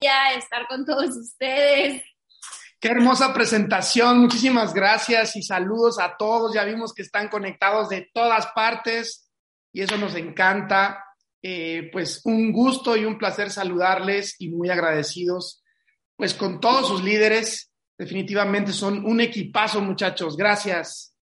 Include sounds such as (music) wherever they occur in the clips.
Estar con todos ustedes. Qué hermosa presentación. Muchísimas gracias y saludos a todos. Ya vimos que están conectados de todas partes y eso nos encanta. Eh, pues un gusto y un placer saludarles y muy agradecidos pues con todos sus líderes. Definitivamente son un equipazo, muchachos. Gracias.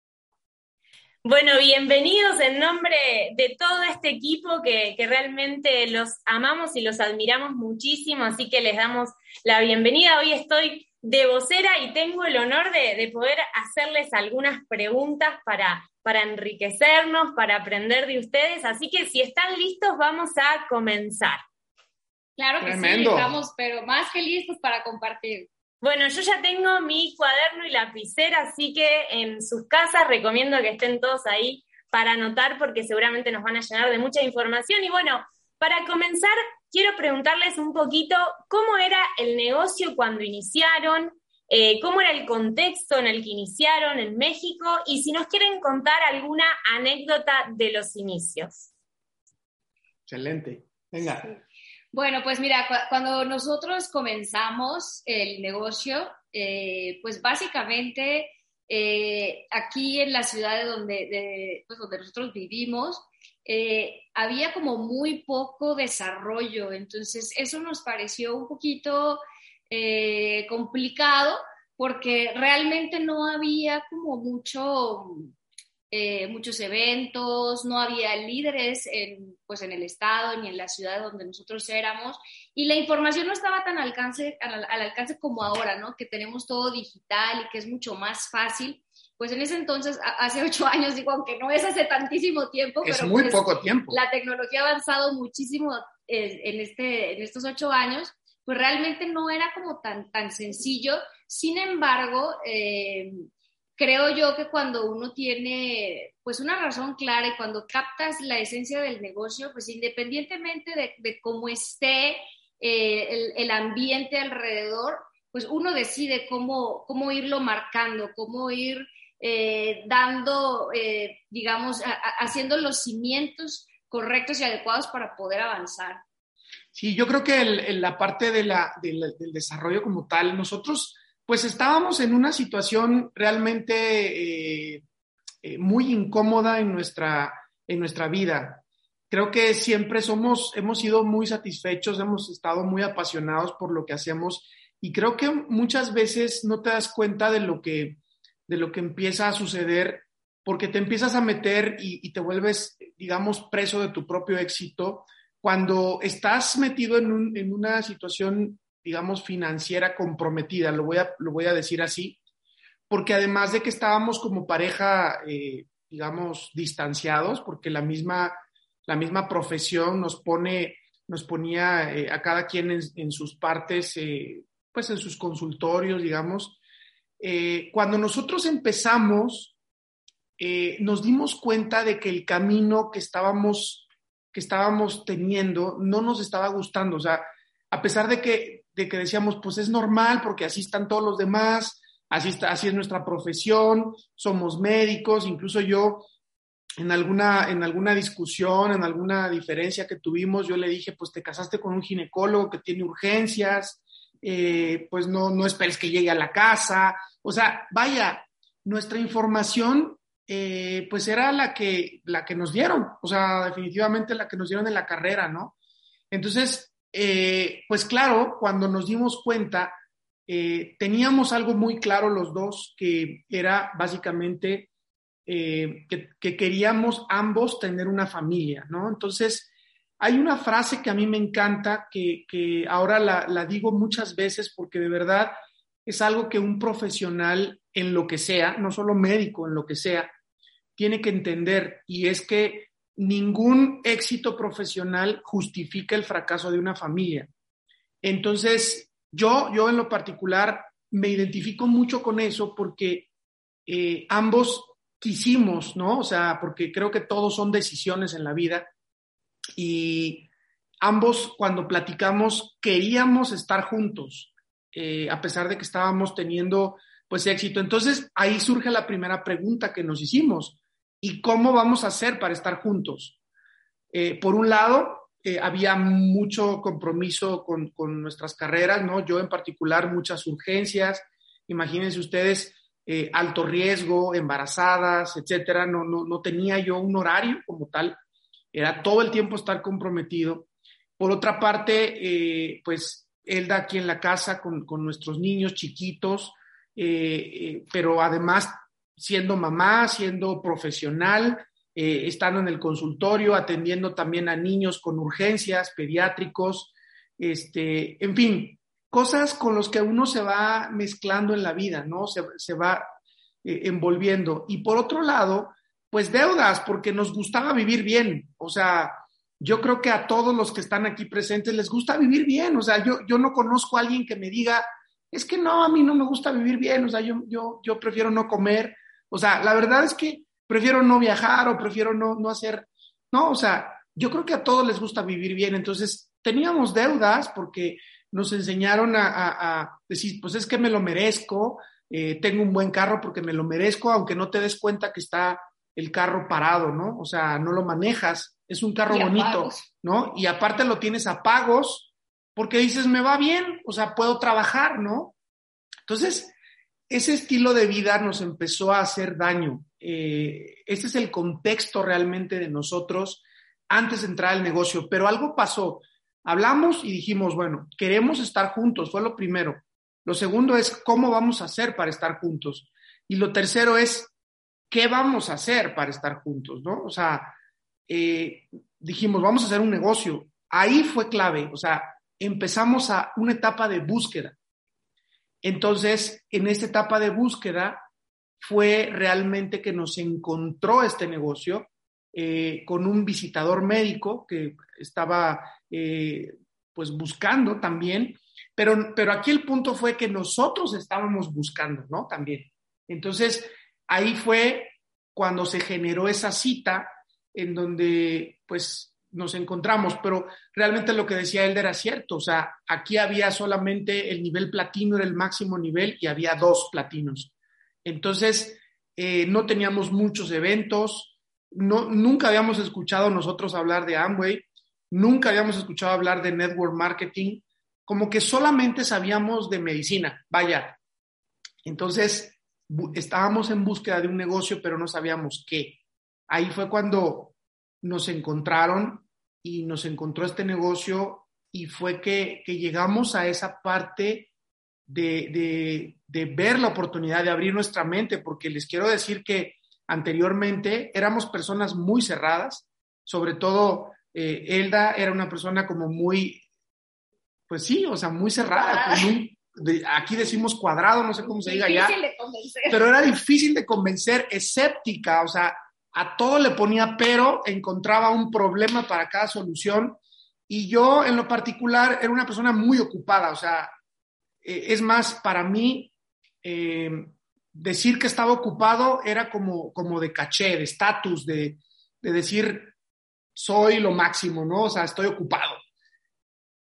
Bueno, bienvenidos en nombre de todo este equipo que, que, realmente los amamos y los admiramos muchísimo, así que les damos la bienvenida. Hoy estoy de vocera y tengo el honor de, de poder hacerles algunas preguntas para, para enriquecernos, para aprender de ustedes, así que si están listos vamos a comenzar. Claro que Tremendo. sí, estamos pero más que listos para compartir. Bueno, yo ya tengo mi cuaderno y lapicera, así que en sus casas recomiendo que estén todos ahí para anotar porque seguramente nos van a llenar de mucha información. Y bueno, para comenzar, quiero preguntarles un poquito cómo era el negocio cuando iniciaron, eh, cómo era el contexto en el que iniciaron en México y si nos quieren contar alguna anécdota de los inicios. Excelente. Venga. Bueno, pues mira, cu cuando nosotros comenzamos el negocio, eh, pues básicamente eh, aquí en la ciudad de donde, de, pues donde nosotros vivimos, eh, había como muy poco desarrollo, entonces eso nos pareció un poquito complicado porque realmente no había como mucho eh, muchos eventos, no había líderes en, pues en el estado ni en la ciudad donde nosotros éramos y la información no estaba tan alcance, al, al, alcance como ahora, ¿no? Que tenemos todo digital y que es mucho más fácil. Pues en ese entonces, hace ocho años, digo, aunque no es hace tantísimo tiempo, es pero muy pues, poco tiempo. La tecnología ha avanzado muchísimo eh, en, este, en estos ocho años, pues realmente no era como tan, tan sencillo. Sin embargo, eh, creo yo que cuando uno tiene pues una razón clara y cuando captas la esencia del negocio, pues independientemente de, de cómo esté eh, el, el, ambiente alrededor, pues uno decide cómo, cómo irlo marcando, cómo ir eh, dando, eh, digamos, haciendo los cimientos correctos y adecuados para poder avanzar. Sí, yo creo que el, la parte de del desarrollo como tal, nosotros pues estábamos en una situación realmente eh, eh, muy incómoda en nuestra, en nuestra vida. Creo que siempre somos, hemos sido muy satisfechos, hemos estado muy apasionados por lo que hacemos y creo que muchas veces no te das cuenta de lo que, de lo que empieza a suceder porque te empiezas a meter y, te vuelves, digamos, preso de tu propio éxito cuando estás metido en, en una situación digamos, financiera comprometida, lo voy a, lo voy a decir así, porque además de que estábamos como pareja, eh, digamos, distanciados, porque la misma, la misma profesión nos pone, nos ponía eh, a cada quien en, en sus partes, eh, pues en sus consultorios, digamos. Eh, cuando nosotros empezamos, eh, nos dimos cuenta de que el camino que estábamos, que estábamos teniendo no nos estaba gustando, o sea, a pesar de que, de que decíamos, pues es normal porque así están todos los demás, así, está, así es nuestra profesión, somos médicos, incluso yo en alguna, en alguna discusión, en alguna diferencia que tuvimos, yo le dije, pues te casaste con un ginecólogo que tiene urgencias, eh, pues no, no esperes que llegue a la casa, o sea, vaya, nuestra información eh, pues era la que, la que nos dieron, o sea, definitivamente la que nos dieron en la carrera, ¿no? Entonces, eh, pues claro, cuando nos dimos cuenta, eh, teníamos algo muy claro los dos, que era básicamente eh, que, que, queríamos ambos tener una familia, ¿no? Entonces, hay una frase que a mí me encanta, que, ahora la, digo muchas veces porque de verdad es algo que un profesional en lo que sea, no solo médico, en lo que sea, tiene que entender, y es que ningún éxito profesional justifica el fracaso de una familia. Entonces, yo, yo en lo particular me identifico mucho con eso porque eh, ambos quisimos, ¿no? O sea, porque creo que todos son decisiones en la vida y ambos cuando platicamos queríamos estar juntos, eh, a pesar de que estábamos teniendo pues éxito. Entonces ahí surge la primera pregunta que nos hicimos, ¿y cómo vamos a hacer para estar juntos? Eh, por un lado, eh, había mucho compromiso con, con, nuestras carreras, ¿no? Yo en particular, muchas urgencias. Imagínense ustedes, eh, alto riesgo, embarazadas, etcétera. No, no, no tenía yo un horario como tal. Era todo el tiempo estar comprometido. Por otra parte, eh, pues Elda aquí en la casa con, con nuestros niños chiquitos, pero además siendo mamá, siendo profesional, eh, estando en el consultorio, atendiendo también a niños con urgencias, pediátricos, este, en fin, cosas con las que uno se va mezclando en la vida, ¿no? Se, va eh, envolviendo. Y por otro lado, pues deudas, porque nos gustaba vivir bien. O sea, yo creo que a todos los que están aquí presentes les gusta vivir bien. O sea, yo, yo no conozco a alguien que me diga, es que no, a mí no me gusta vivir bien. O sea, yo, yo, yo prefiero no comer. O sea, la verdad es que prefiero no viajar o prefiero no, no hacer, no, o sea, yo creo que a todos les gusta vivir bien, entonces teníamos deudas porque nos enseñaron a, decir, pues es que me lo merezco, eh, tengo un buen carro porque me lo merezco, aunque no te des cuenta que está el carro parado, ¿no? O sea, no lo manejas, es un carro bonito, ¿no? Y aparte lo tienes a pagos porque dices, me va bien, o sea, puedo trabajar, ¿no? Entonces, ese estilo de vida nos empezó a hacer daño. Este es el contexto realmente de nosotros antes de entrar al negocio, pero algo pasó. Hablamos y dijimos, bueno, queremos estar juntos, fue lo primero. Lo segundo es cómo vamos a hacer para estar juntos. Y lo tercero es qué vamos a hacer para estar juntos, ¿no? O sea, eh, dijimos, vamos a hacer un negocio. Ahí fue clave, o sea, empezamos a una etapa de búsqueda. Entonces, en esta etapa de búsqueda fue realmente que nos encontró este negocio eh, con un visitador médico que estaba eh, pues buscando también, pero, pero aquí el punto fue que nosotros estábamos buscando, ¿no? También. Entonces, ahí fue cuando se generó esa cita en donde pues nos encontramos, pero realmente lo que decía él era cierto, o sea, aquí había solamente el nivel platino, era el máximo nivel y había dos platinos. Entonces, eh, no teníamos muchos eventos, no, nunca habíamos escuchado nosotros hablar de Amway, nunca habíamos escuchado hablar de network marketing, como que solamente sabíamos de medicina, vaya. Entonces, estábamos en búsqueda de un negocio, pero no sabíamos qué. Ahí fue cuando nos encontraron y nos encontró este negocio y fue que, llegamos a esa parte de, ver la oportunidad de abrir nuestra mente, porque les quiero decir que anteriormente éramos personas muy cerradas, sobre todo eh, Elda era una persona como muy, pues sí, o sea, muy cerrada, aquí decimos cuadrado, no sé cómo se diga ya, pero era difícil de convencer, escéptica, o sea, a todo le ponía pero, encontraba un problema para cada solución y yo en lo particular era una persona muy ocupada, o sea, eh, es más, para mí eh, decir que estaba ocupado era como, como de caché, de estatus, de, decir soy lo máximo, ¿no? O sea, estoy ocupado.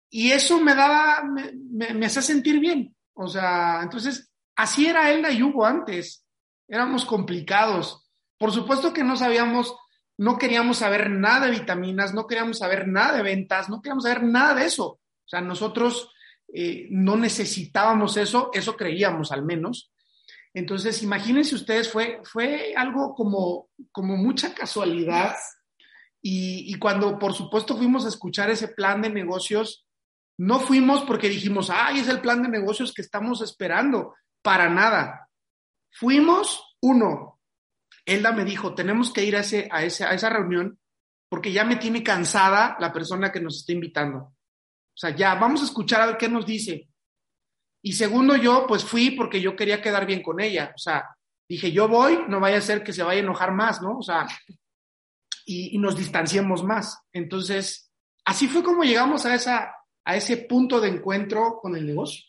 Y eso me daba, me, me, hacía sentir bien. O sea, entonces, así era Elda y Hugo antes. Éramos complicados. Por supuesto que no sabíamos, no queríamos saber nada de vitaminas, no queríamos saber nada de ventas, no queríamos saber nada de eso. O sea, nosotros eh, no necesitábamos eso, eso creíamos al menos. Entonces, imagínense ustedes, fue, fue algo como, como mucha casualidad. Y, y, cuando, por supuesto, fuimos a escuchar ese plan de negocios, no fuimos porque dijimos, ay, es el plan de negocios que estamos esperando. Para nada. Fuimos, uno, Elda me dijo, tenemos que ir a, ese, a, a esa reunión porque ya me tiene cansada la persona que nos está invitando. O sea, ya, vamos a escuchar a ver qué nos dice. Y segundo, yo pues fui porque yo quería quedar bien con ella. O sea, dije, yo voy, no vaya a ser que se vaya a enojar más, ¿no? O sea, y, y nos distanciemos más. Entonces, así fue como llegamos a, esa, a ese punto de encuentro con el negocio.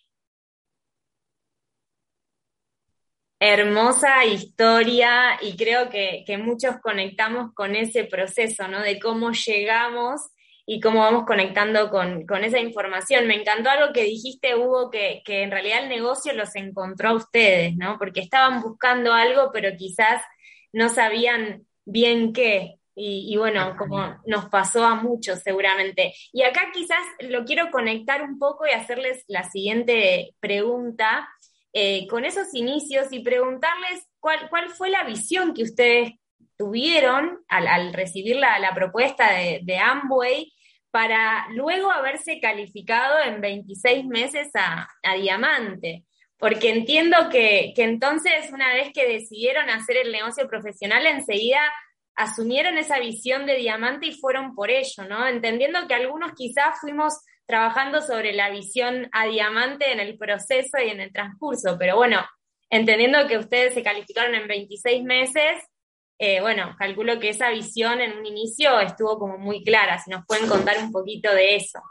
Hermosa historia y creo que, muchos conectamos con ese proceso, ¿no? De cómo llegamos y cómo vamos conectando con, esa información. Me encantó algo que dijiste, Hugo, que, que, en realidad el negocio los encontró a ustedes, ¿no? Porque estaban buscando algo, pero quizás no sabían bien qué. Y, bueno, como nos pasó a muchos seguramente. Y acá quizás lo quiero conectar un poco y hacerles la siguiente pregunta eh, con esos inicios y preguntarles cuál, cuál fue la visión que ustedes tuvieron al, recibir la, propuesta de, Amway para luego haberse calificado en 26 meses a, diamante. Porque entiendo que, que, entonces, una vez que decidieron hacer el negocio profesional, enseguida asumieron esa visión de diamante y fueron por ello, ¿no? Entendiendo que algunos quizás fuimos trabajando sobre la visión a diamante en el proceso y en el transcurso, pero bueno, entendiendo que ustedes se calificaron en 26 meses, eh, bueno, calculo que esa visión en un inicio estuvo como muy clara, si nos pueden contar un poquito de eso.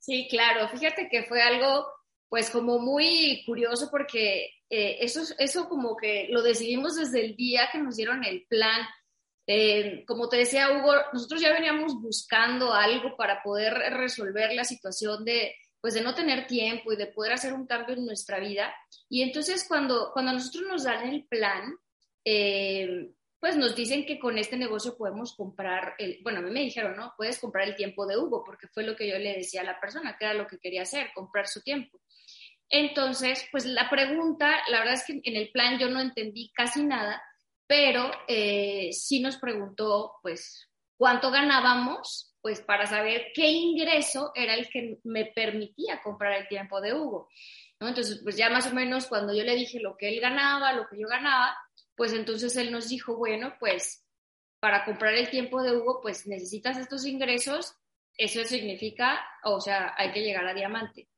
Sí, claro, fíjate que fue algo pues como muy curioso porque eh, eso, eso como que lo decidimos desde el día que nos dieron el plan eh, como te decía Hugo, nosotros ya veníamos buscando algo para poder resolver la situación de, pues de no tener tiempo y de poder hacer un cambio en nuestra vida. Y entonces cuando, cuando nosotros nos dan el plan, eh, pues nos dicen que con este negocio podemos comprar, el, bueno, a mí me dijeron, ¿no? Puedes comprar el tiempo de Hugo, porque fue lo que yo le decía a la persona, que era lo que quería hacer, comprar su tiempo. Entonces, pues la pregunta, la verdad es que en el plan yo no entendí casi nada, pero eh, sí nos preguntó, pues, cuánto ganábamos, pues, para saber qué ingreso era el que me permitía comprar el tiempo de Hugo. Entonces, pues ya más o menos cuando yo le dije lo que él ganaba, lo que yo ganaba, pues entonces él nos dijo, bueno, pues para comprar el tiempo de Hugo, pues necesitas estos ingresos, eso significa, o sea, hay que llegar a diamante.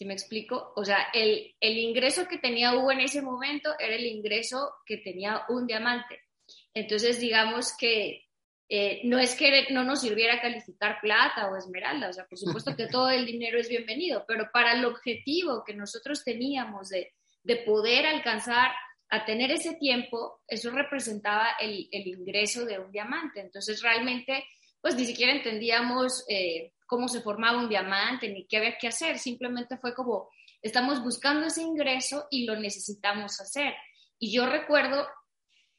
¿Sí me explico? O sea, el, el ingreso que tenía Hugo en ese momento era el ingreso que tenía un diamante. Entonces, digamos que eh, no es que no nos sirviera calificar plata o esmeralda, o sea, por supuesto que (laughs) todo el dinero es bienvenido, pero para el objetivo que nosotros teníamos de, de poder alcanzar a tener ese tiempo, eso representaba el, el, ingreso de un diamante. Entonces, realmente, pues ni siquiera entendíamos eh, cómo se formaba un diamante, ni qué había que hacer, simplemente fue como, estamos buscando ese ingreso y lo necesitamos hacer. Y yo recuerdo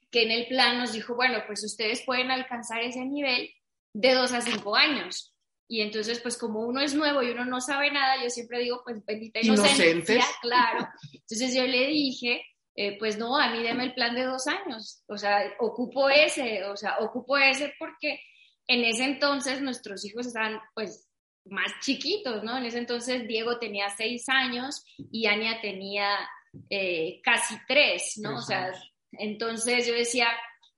que en el plan nos dijo, bueno, pues ustedes pueden alcanzar ese nivel de dos a cinco años. Y entonces, pues como uno es nuevo y uno no sabe nada, yo siempre digo, pues bendita inocencia, (laughs) claro. Entonces yo le dije, eh, pues no, a mí deme el plan de dos años, o sea, ocupo ese, o sea, ocupo ese porque en ese entonces nuestros hijos estaban pues más chiquitos, ¿no? En ese entonces Diego tenía seis años y Ania tenía eh, casi tres, ¿no? O sea, entonces yo decía,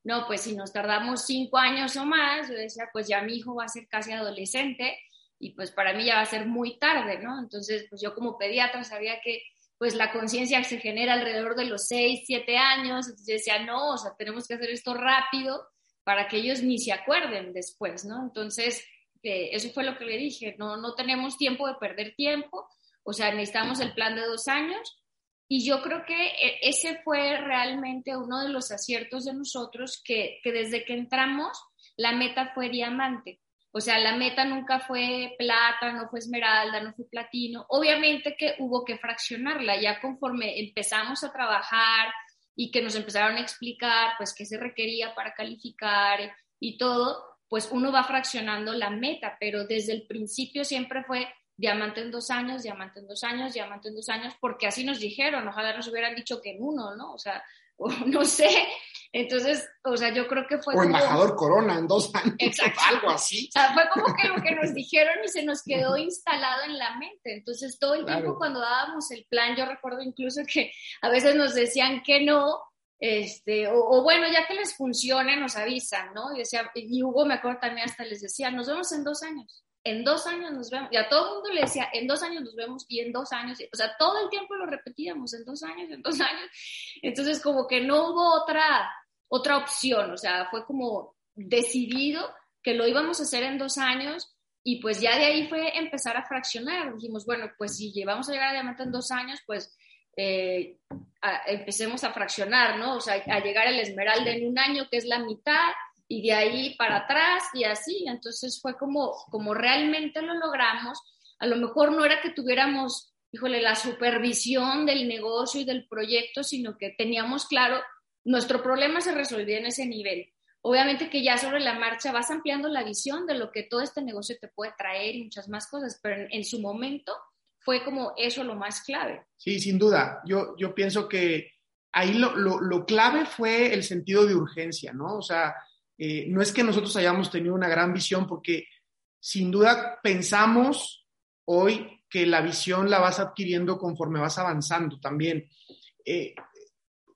no, pues si nos tardamos cinco años o más, yo decía, pues ya mi hijo va a ser casi adolescente y pues para mí ya va a ser muy tarde, ¿no? Entonces, pues yo como pediatra sabía que pues la conciencia se genera alrededor de los seis, siete años, entonces yo decía, no, o sea, tenemos que hacer esto rápido para que ellos ni se acuerden después, ¿no? Entonces, eh, eso fue lo que le dije, no, no tenemos tiempo de perder tiempo, o sea, necesitamos el plan de dos años. Y yo creo que eh, ese fue realmente uno de los aciertos de nosotros, que, que desde que entramos, la meta fue diamante. O sea, la meta nunca fue plata, no fue esmeralda, no fue platino. Obviamente que hubo que fraccionarla. Ya conforme empezamos a trabajar, y que nos empezaron a explicar pues qué se requería para calificar y todo, pues uno va fraccionando la meta, pero desde el principio siempre fue diamante en dos años, diamante en dos años, diamante en dos años, porque así nos dijeron, ojalá nos hubieran dicho que en uno, ¿no? O sea, (laughs) no sé. Entonces, o sea, yo creo que fue... O embajador Corona en dos años, Exacto. (laughs) algo así. O sea, fue como que lo que nos (laughs) dijeron y se nos quedó instalado en la mente. Entonces, todo el tiempo cuando dábamos el plan, yo recuerdo incluso que a veces nos decían que no, este, o, bueno, ya que les funcione, nos avisan, ¿no? Y, decía, y Hugo me acuerdo también hasta les decía, nos vemos en dos años en dos años nos vemos. Y a todo el mundo le decía, en dos años nos vemos y en dos años. O sea, todo el tiempo lo repetíamos, en dos años, en dos (laughs) años. Entonces, como que no hubo otra, otra opción. O sea, fue como decidido que lo íbamos a hacer en dos años. Y pues ya de ahí fue empezar a fraccionar. Dijimos, bueno, pues si llevamos a llegar a diamante en dos años, pues eh, empecemos a fraccionar, ¿no? O sea, a llegar al Esmeralda en un año, que es la mitad, y de ahí para atrás y así. Entonces fue como, como realmente lo logramos. A lo mejor no era que tuviéramos, híjole, la supervisión del negocio y del proyecto, sino que teníamos claro, nuestro problema se resolvía en ese nivel. Obviamente que ya sobre la marcha vas ampliando la visión de lo que todo este negocio te puede traer y muchas más cosas, pero en, su momento fue como eso lo más clave. Sí, sin duda. Yo, yo pienso que ahí lo, lo, lo clave fue el sentido de urgencia, ¿no? O sea, eh, no es que nosotros hayamos tenido una gran visión, porque sin duda pensamos hoy que la visión la vas adquiriendo conforme vas avanzando también. Eh,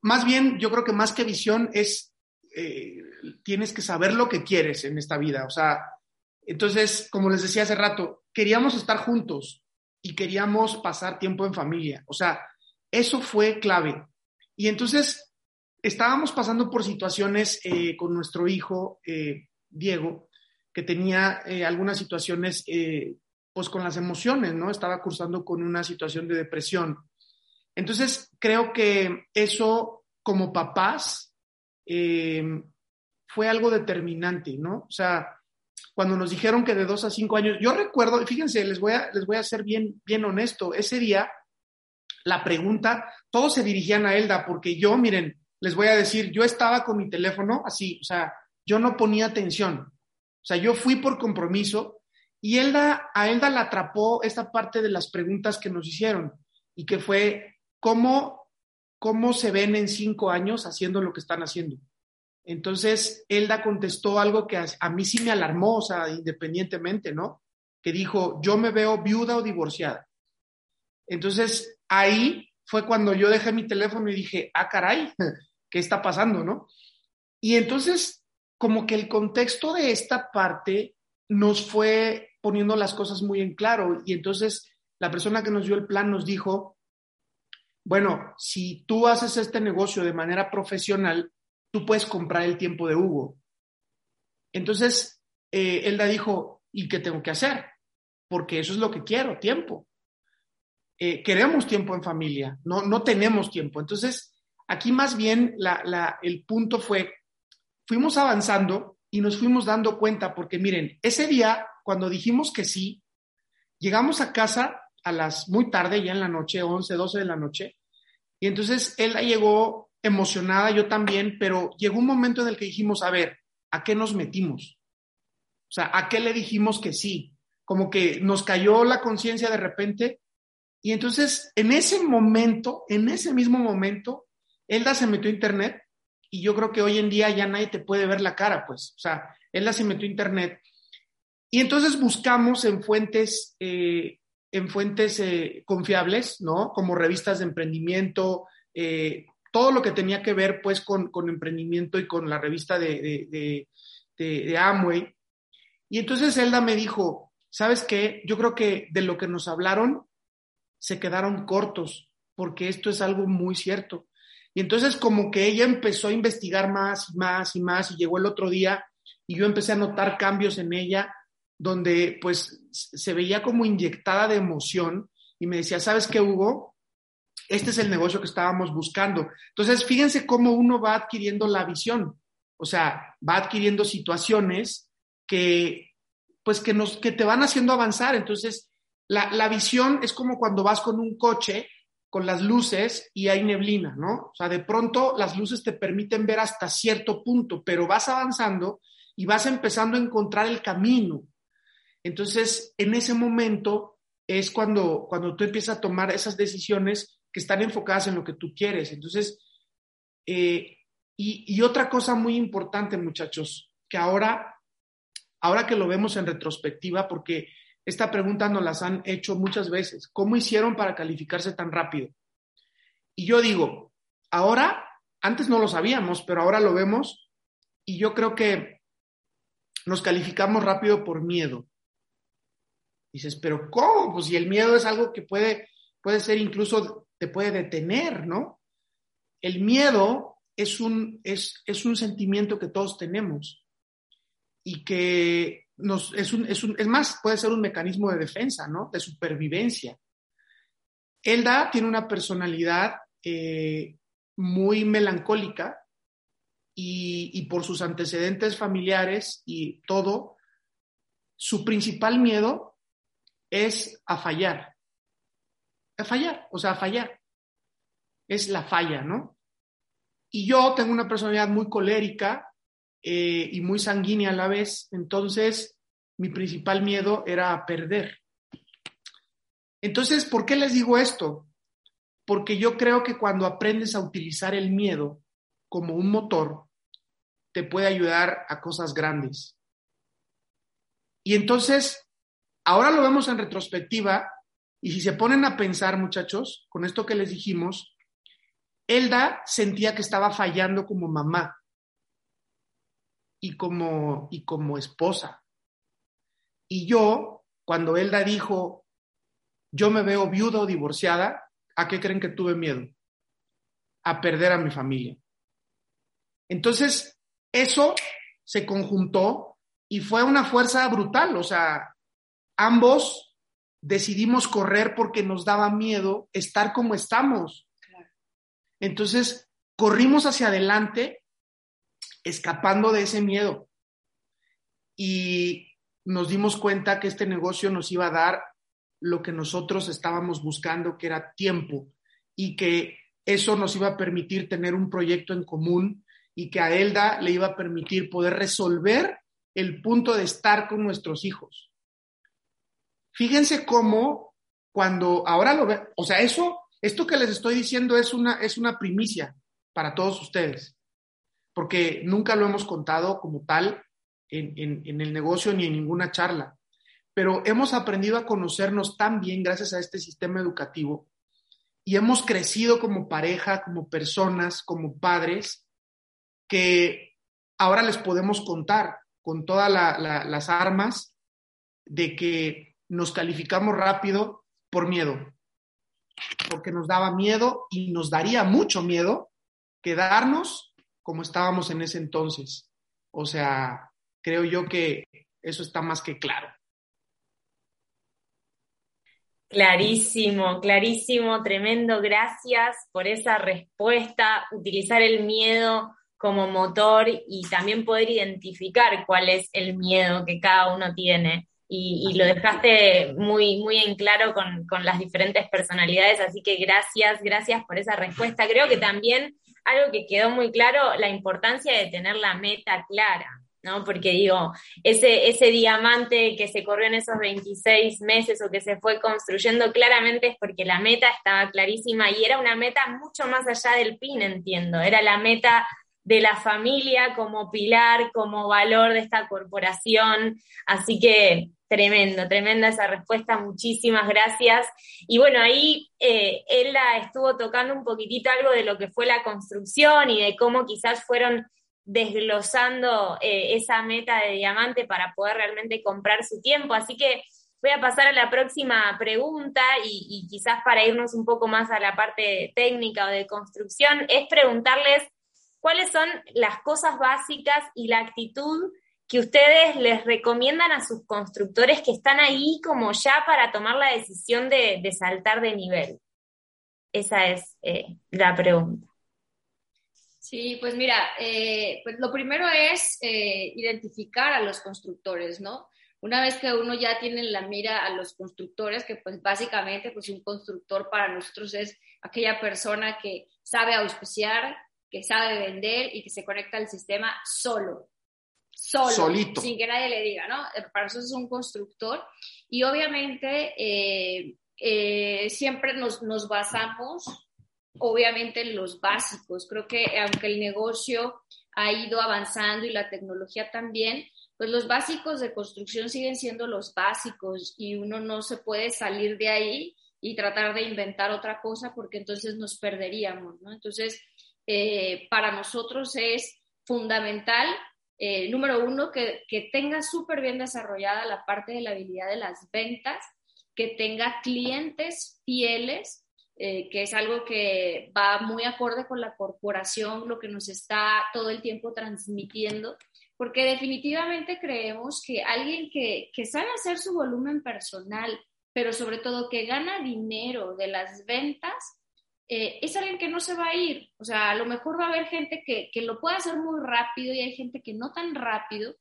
más bien, yo creo que más que visión es, eh, tienes que saber lo que quieres en esta vida. O sea, entonces, como les decía hace rato, queríamos estar juntos y queríamos pasar tiempo en familia. O sea, eso fue clave. Y entonces estábamos pasando por situaciones eh, con nuestro hijo, eh, Diego, que tenía eh, algunas situaciones, pues con las emociones, ¿no? Estaba cursando con una situación de depresión. Entonces, creo que eso, como papás, fue algo determinante, ¿no? O sea, cuando nos dijeron que de dos a cinco años, yo recuerdo, fíjense, les voy a, les voy a ser bien, bien honesto, ese día la pregunta, todos se dirigían a Elda, porque yo, miren, les voy a decir, yo estaba con mi teléfono así, o sea, yo no ponía atención. O sea, yo fui por compromiso y Elda, a Elda la atrapó esta parte de las preguntas que nos hicieron y que fue, ¿cómo, cómo se ven en cinco años haciendo lo que están haciendo? Entonces, Elda contestó algo que a, a mí sí me alarmó, o sea, independientemente, ¿no? Que dijo, yo me veo viuda o divorciada. Entonces, ahí fue cuando yo dejé mi teléfono y dije, ah, caray, (laughs) ¿qué está pasando, no? Y entonces, como que el contexto de esta parte nos fue poniendo las cosas muy en claro y entonces la persona que nos dio el plan nos dijo, bueno, si tú haces este negocio de manera profesional, tú puedes comprar el tiempo de Hugo. Entonces, eh, Elda dijo, ¿y qué tengo que hacer? Porque eso es lo que quiero, tiempo. Eh, queremos tiempo en familia, no, no tenemos tiempo. Entonces, Aquí más bien el punto fue, fuimos avanzando y nos fuimos dando cuenta, porque miren, ese día, cuando dijimos que sí, llegamos a casa a las muy tarde, ya en la noche, 11, 12 de la noche, y entonces él llegó emocionada, yo también, pero llegó un momento en el que dijimos, a ver, ¿a qué nos metimos? O sea, ¿a qué le dijimos que sí? Como que nos cayó la conciencia de repente. Y entonces, en ese momento, en ese mismo momento, Elda se metió a internet y yo creo que hoy en día ya nadie te puede ver la cara, pues. O sea, Elda se metió a internet. Y entonces buscamos en fuentes, eh, en fuentes eh, confiables, ¿no? Como revistas de emprendimiento, eh, todo lo que tenía que ver, pues, con, emprendimiento y con la revista de, de, de Amway. Y entonces Elda me dijo, ¿sabes qué? Yo creo que de lo que nos hablaron se quedaron cortos, porque esto es algo muy cierto. Y entonces como que ella empezó a investigar más y más y más y llegó el otro día y yo empecé a notar cambios en ella donde pues se veía como inyectada de emoción y me decía, ¿sabes qué, Hugo? Este es el negocio que estábamos buscando. Entonces, fíjense cómo uno va adquiriendo la visión, o sea, va adquiriendo situaciones que pues que nos que te van haciendo avanzar. Entonces, la, la visión es como cuando vas con un coche con las luces y hay neblina, ¿no? O sea, de pronto las luces te permiten ver hasta cierto punto, pero vas avanzando y vas empezando a encontrar el camino. Entonces, en ese momento es cuando, cuando tú empiezas a tomar esas decisiones que están enfocadas en lo que tú quieres. Entonces, eh, y, y, otra cosa muy importante, muchachos, que ahora, ahora que lo vemos en retrospectiva, porque esta pregunta nos las han hecho muchas veces. ¿Cómo hicieron para calificarse tan rápido? Y yo digo, ahora, antes no lo sabíamos, pero ahora lo vemos y yo creo que nos calificamos rápido por miedo. Dices, pero ¿cómo? Pues si el miedo es algo que puede, puede ser incluso, te puede detener, ¿no? El miedo es un, es, es un sentimiento que todos tenemos y que es, un, más, puede ser un mecanismo de defensa, ¿no? De supervivencia. Elda tiene una personalidad eh, muy melancólica y, por sus antecedentes familiares y todo, su principal miedo es a fallar. A fallar, o sea, a fallar. Es la falla, ¿no? Y yo tengo una personalidad muy colérica eh, y muy sanguínea a la vez, entonces mi principal miedo era perder. Entonces, ¿por qué les digo esto? Porque yo creo que cuando aprendes a utilizar el miedo como un motor, te puede ayudar a cosas grandes. Y entonces, ahora lo vemos en retrospectiva, y si se ponen a pensar, muchachos, con esto que les dijimos, Elda sentía que estaba fallando como mamá y como, y como esposa. Y yo, cuando Elda dijo, yo me veo viuda o divorciada, ¿a qué creen que tuve miedo? A perder a mi familia. Entonces, eso se conjuntó y fue una fuerza brutal. O sea, ambos decidimos correr porque nos daba miedo estar como estamos. Entonces, corrimos hacia adelante escapando de ese miedo. Y nos dimos cuenta que este negocio nos iba a dar lo que nosotros estábamos buscando, que era tiempo, y que eso nos iba a permitir tener un proyecto en común y que a Elda le iba a permitir poder resolver el punto de estar con nuestros hijos. Fíjense cómo cuando ahora lo ve, o sea, eso, esto que les estoy diciendo es una, es una primicia para todos ustedes, porque nunca lo hemos contado como tal en, en el negocio ni en ninguna charla, pero hemos aprendido a conocernos tan bien gracias a este sistema educativo y hemos crecido como pareja, como personas, como padres, que ahora les podemos contar con todas las armas de que nos calificamos rápido por miedo, porque nos daba miedo y nos daría mucho miedo quedarnos como estábamos en ese entonces. O sea, creo yo que eso está más que claro. Clarísimo, clarísimo, tremendo. Gracias por esa respuesta. Utilizar el miedo como motor y también poder identificar cuál es el miedo que cada uno tiene. Y, lo dejaste muy, muy en claro con, con, las diferentes personalidades, así que gracias, gracias por esa respuesta. Creo que también algo que quedó muy claro, la importancia de tener la meta clara, ¿no? Porque digo, ese, ese diamante que se corrió en esos 26 meses o que se fue construyendo claramente es porque la meta estaba clarísima y era una meta mucho más allá del pin, entiendo, era la meta de la familia como pilar, como valor de esta corporación. Así que tremendo, tremenda esa respuesta, muchísimas gracias. Y bueno, ahí eh, estuvo tocando un poquitito algo de lo que fue la construcción y de cómo quizás fueron desglosando eh, esa meta de diamante para poder realmente comprar su tiempo. Así que voy a pasar a la próxima pregunta y quizás para irnos un poco más a la parte técnica o de construcción, es preguntarles cuáles son las cosas básicas y la actitud que ustedes les recomiendan a sus constructores que están ahí como ya para tomar la decisión de, saltar de nivel. Esa es eh, la pregunta. Sí, pues mira, eh, pues lo primero es eh, identificar a los constructores, ¿no? Una vez que uno ya tiene en la mira a los constructores, que pues básicamente pues un constructor para nosotros es aquella persona que sabe auspiciar, que sabe vender y que se conecta al sistema solo. Solo, Solito. sin que nadie le diga, ¿no? Eh, para nosotros es un constructor y obviamente eh, eh, siempre nos, nos basamos, obviamente, en los básicos. Creo que aunque el negocio ha ido avanzando y la tecnología también, pues los básicos de construcción siguen siendo los básicos y uno no se puede salir de ahí y tratar de inventar otra cosa porque entonces nos perderíamos, ¿no? Entonces, eh, para nosotros es fundamental, eh, número uno, que, que tenga súper bien desarrollada la parte de la habilidad de las ventas, que tenga clientes fieles, eh, que es algo que va muy acorde con la corporación, lo que nos está todo el tiempo transmitiendo, porque definitivamente creemos que alguien que, que sabe hacer su volumen personal, pero sobre todo que gana dinero de las ventas, eh, es alguien que no se va a ir. O sea, a lo mejor va a haber gente que, que lo puede hacer muy rápido y hay gente que no tan rápido,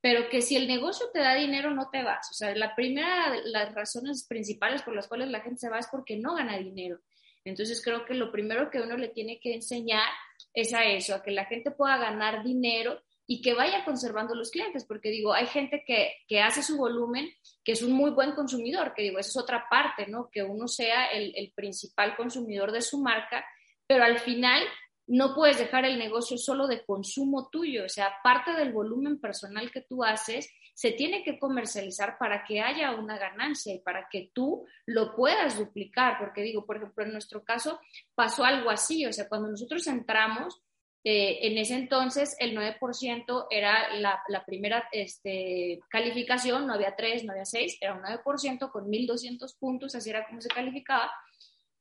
pero que si el negocio te da dinero no te vas. O sea, la primera, las razones principales por las cuales la gente se va es porque no gana dinero. Entonces creo que lo primero que uno le tiene que enseñar es a eso, a que la gente pueda ganar dinero y que vaya conservando los clientes, porque digo, hay gente que, que, hace su volumen, que es un muy buen consumidor, que digo, esa es otra parte, ¿no? Que uno sea el, el principal consumidor de su marca, pero al final no puedes dejar el negocio solo de consumo tuyo, o sea, parte del volumen personal que tú haces se tiene que comercializar para que haya una ganancia y para que tú lo puedas duplicar, porque digo, por ejemplo, en nuestro caso pasó algo así, o sea, cuando nosotros entramos, eh, en ese entonces el 9% era la, la primera este, calificación, no había 3, no había 6, era un 9% con 1.200 puntos, así era como se calificaba.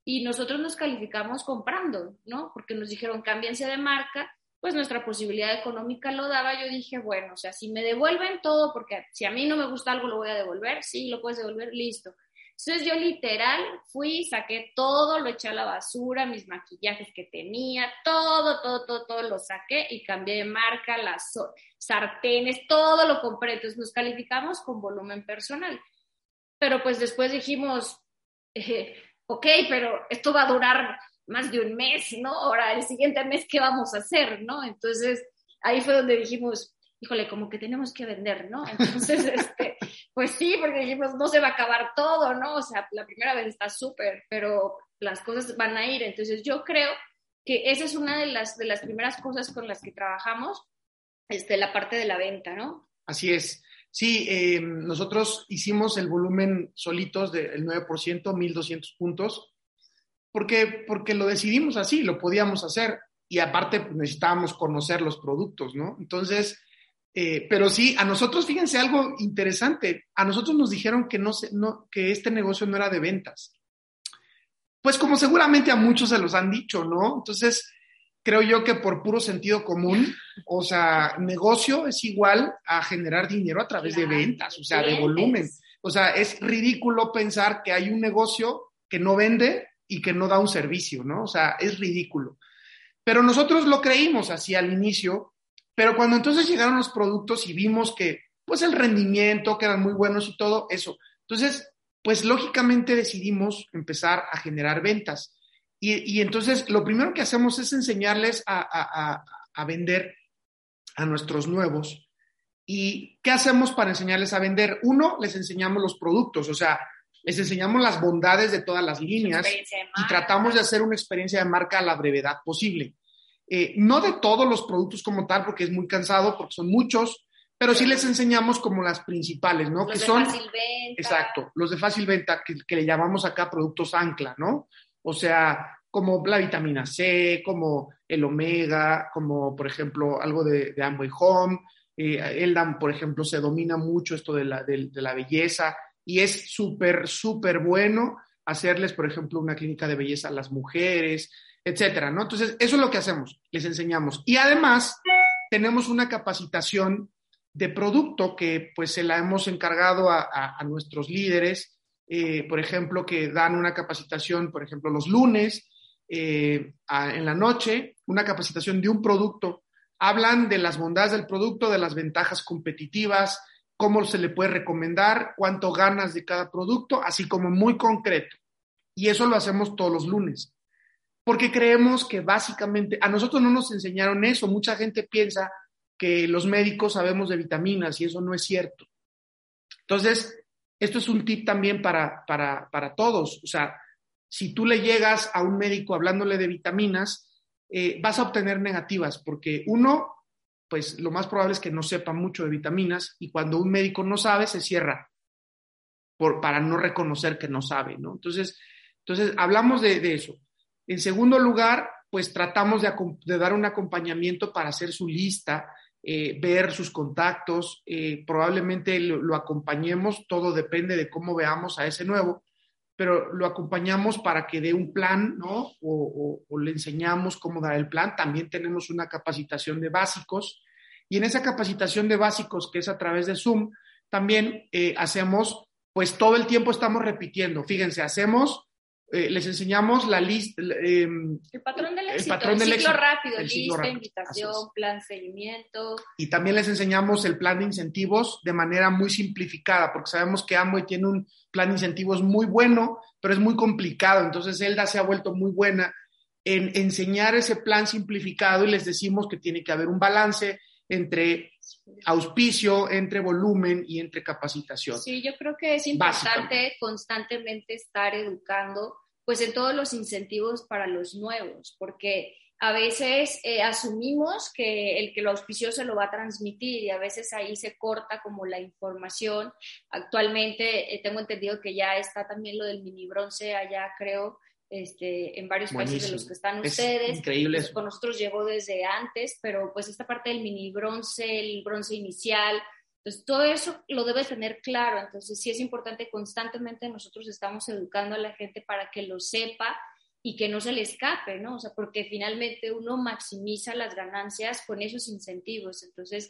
Y nosotros nos calificamos comprando, ¿no? Porque nos dijeron, cámbiense de marca, pues nuestra posibilidad económica lo daba. Yo dije, bueno, o sea, si me devuelven todo, porque si a mí no me gusta algo, lo voy a devolver, sí, lo puedes devolver, listo. Entonces yo literal fui, saqué todo, lo eché a la basura, mis maquillajes que tenía, todo, todo, todo, todo lo saqué y cambié de marca, las sartenes, todo lo compré. Entonces nos calificamos con volumen personal. Pero pues después dijimos, eh, ok, pero esto va a durar más de un mes, ¿no? Ahora el siguiente mes, ¿qué vamos a hacer, no? Entonces ahí fue donde dijimos, híjole, como que tenemos que vender, ¿no? Entonces, (laughs) este, pues sí, porque dijimos, no se va a acabar todo, ¿no? O sea, la primera vez está súper, pero las cosas van a ir. Entonces, yo creo que esa es una de las, de las primeras cosas con las que trabajamos, este, la parte de la venta, ¿no? Así es. Sí, eh, nosotros hicimos el volumen solitos del 9%, 1.200 puntos, porque, porque lo decidimos así, lo podíamos hacer y aparte pues, necesitábamos conocer los productos, ¿no? Entonces, eh, pero sí, a nosotros, fíjense algo interesante, a nosotros nos dijeron que, no, no, que este negocio no era de ventas. Pues como seguramente a muchos se los han dicho, ¿no? Entonces, creo yo que por puro sentido común, o sea, negocio es igual a generar dinero a través de ventas, o sea, de volumen. O sea, es ridículo pensar que hay un negocio que no vende y que no da un servicio, ¿no? O sea, es ridículo. Pero nosotros lo creímos así al inicio pero cuando entonces llegaron los productos y vimos que, pues el rendimiento, que eran muy buenos y todo eso, entonces, pues lógicamente decidimos empezar a generar ventas. Y, y entonces lo primero que hacemos es enseñarles a, a, a, vender a nuestros nuevos. ¿Y qué hacemos para enseñarles a vender? Uno, les enseñamos los productos, o sea, les enseñamos las bondades de todas las líneas y tratamos de hacer una experiencia de marca a la brevedad posible. Eh, no de todos los productos como tal, porque es muy cansado, porque son muchos, pero sí les enseñamos como las principales, ¿no? Los que de son, fácil venta. exacto, los de fácil venta, que, que le llamamos acá productos ancla, ¿no? O sea, como la vitamina C, como el omega, como por ejemplo algo de, de Amway Home. Eh, Eldam, por ejemplo, se domina mucho esto de la, de, de la belleza y es súper, súper bueno hacerles, por ejemplo, una clínica de belleza a las mujeres, etcétera, ¿no? Entonces, eso es lo que hacemos, les enseñamos. Y además, tenemos una capacitación de producto que pues se la hemos encargado a, nuestros líderes, eh, por ejemplo, que dan una capacitación, por ejemplo, los lunes eh, en la noche, una capacitación de un producto. Hablan de las bondades del producto, de las ventajas competitivas, cómo se le puede recomendar, cuánto ganas de cada producto, así como muy concreto. Y eso lo hacemos todos los lunes porque creemos que básicamente a nosotros no nos enseñaron eso. Mucha gente piensa que los médicos sabemos de vitaminas y eso no es cierto. Entonces, esto es un tip también para, para, para todos. O sea, si tú le llegas a un médico hablándole de vitaminas, eh, vas a obtener negativas, porque uno, pues lo más probable es que no sepa mucho de vitaminas y cuando un médico no sabe, se cierra por, para no reconocer que no sabe, ¿no? Entonces, entonces hablamos de, de eso. En segundo lugar, pues tratamos de, dar un acompañamiento para hacer su lista, eh, ver sus contactos, eh, probablemente lo, acompañemos, todo depende de cómo veamos a ese nuevo, pero lo acompañamos para que dé un plan, ¿no? O, le enseñamos cómo dar el plan. También tenemos una capacitación de básicos y en esa capacitación de básicos, que es a través de Zoom, también eh, hacemos pues todo el tiempo estamos repitiendo. Fíjense, hacemos, eh, les enseñamos la lista. El patrón del éxito, el, patrón del ciclo rápido, lista, invitación, plan, seguimiento. Y también les enseñamos el plan de incentivos de manera muy simplificada, porque sabemos que Amway tiene un plan de incentivos muy bueno, pero es muy complicado. Entonces, Elda se ha vuelto muy buena en enseñar ese plan simplificado y les decimos que tiene que haber un balance entre auspicio, entre volumen y entre capacitación. Sí, yo creo que es importante constantemente estar educando pues en todos los incentivos para los nuevos, porque a veces eh, asumimos que el que lo auspició se lo va a transmitir y a veces ahí se corta como la información. Actualmente eh, tengo entendido que ya está también lo del mini bronce allá, creo, este, en varios países de los que están ustedes. Increíble. Pues, con nosotros llegó desde antes, pero pues esta parte del mini bronce, el bronce inicial, pues todo eso lo debe tener claro. Entonces sí es importante constantemente nosotros estamos educando a la gente para que lo sepa y que no se le escape, ¿no? O sea, porque finalmente uno maximiza las ganancias con esos incentivos. Entonces,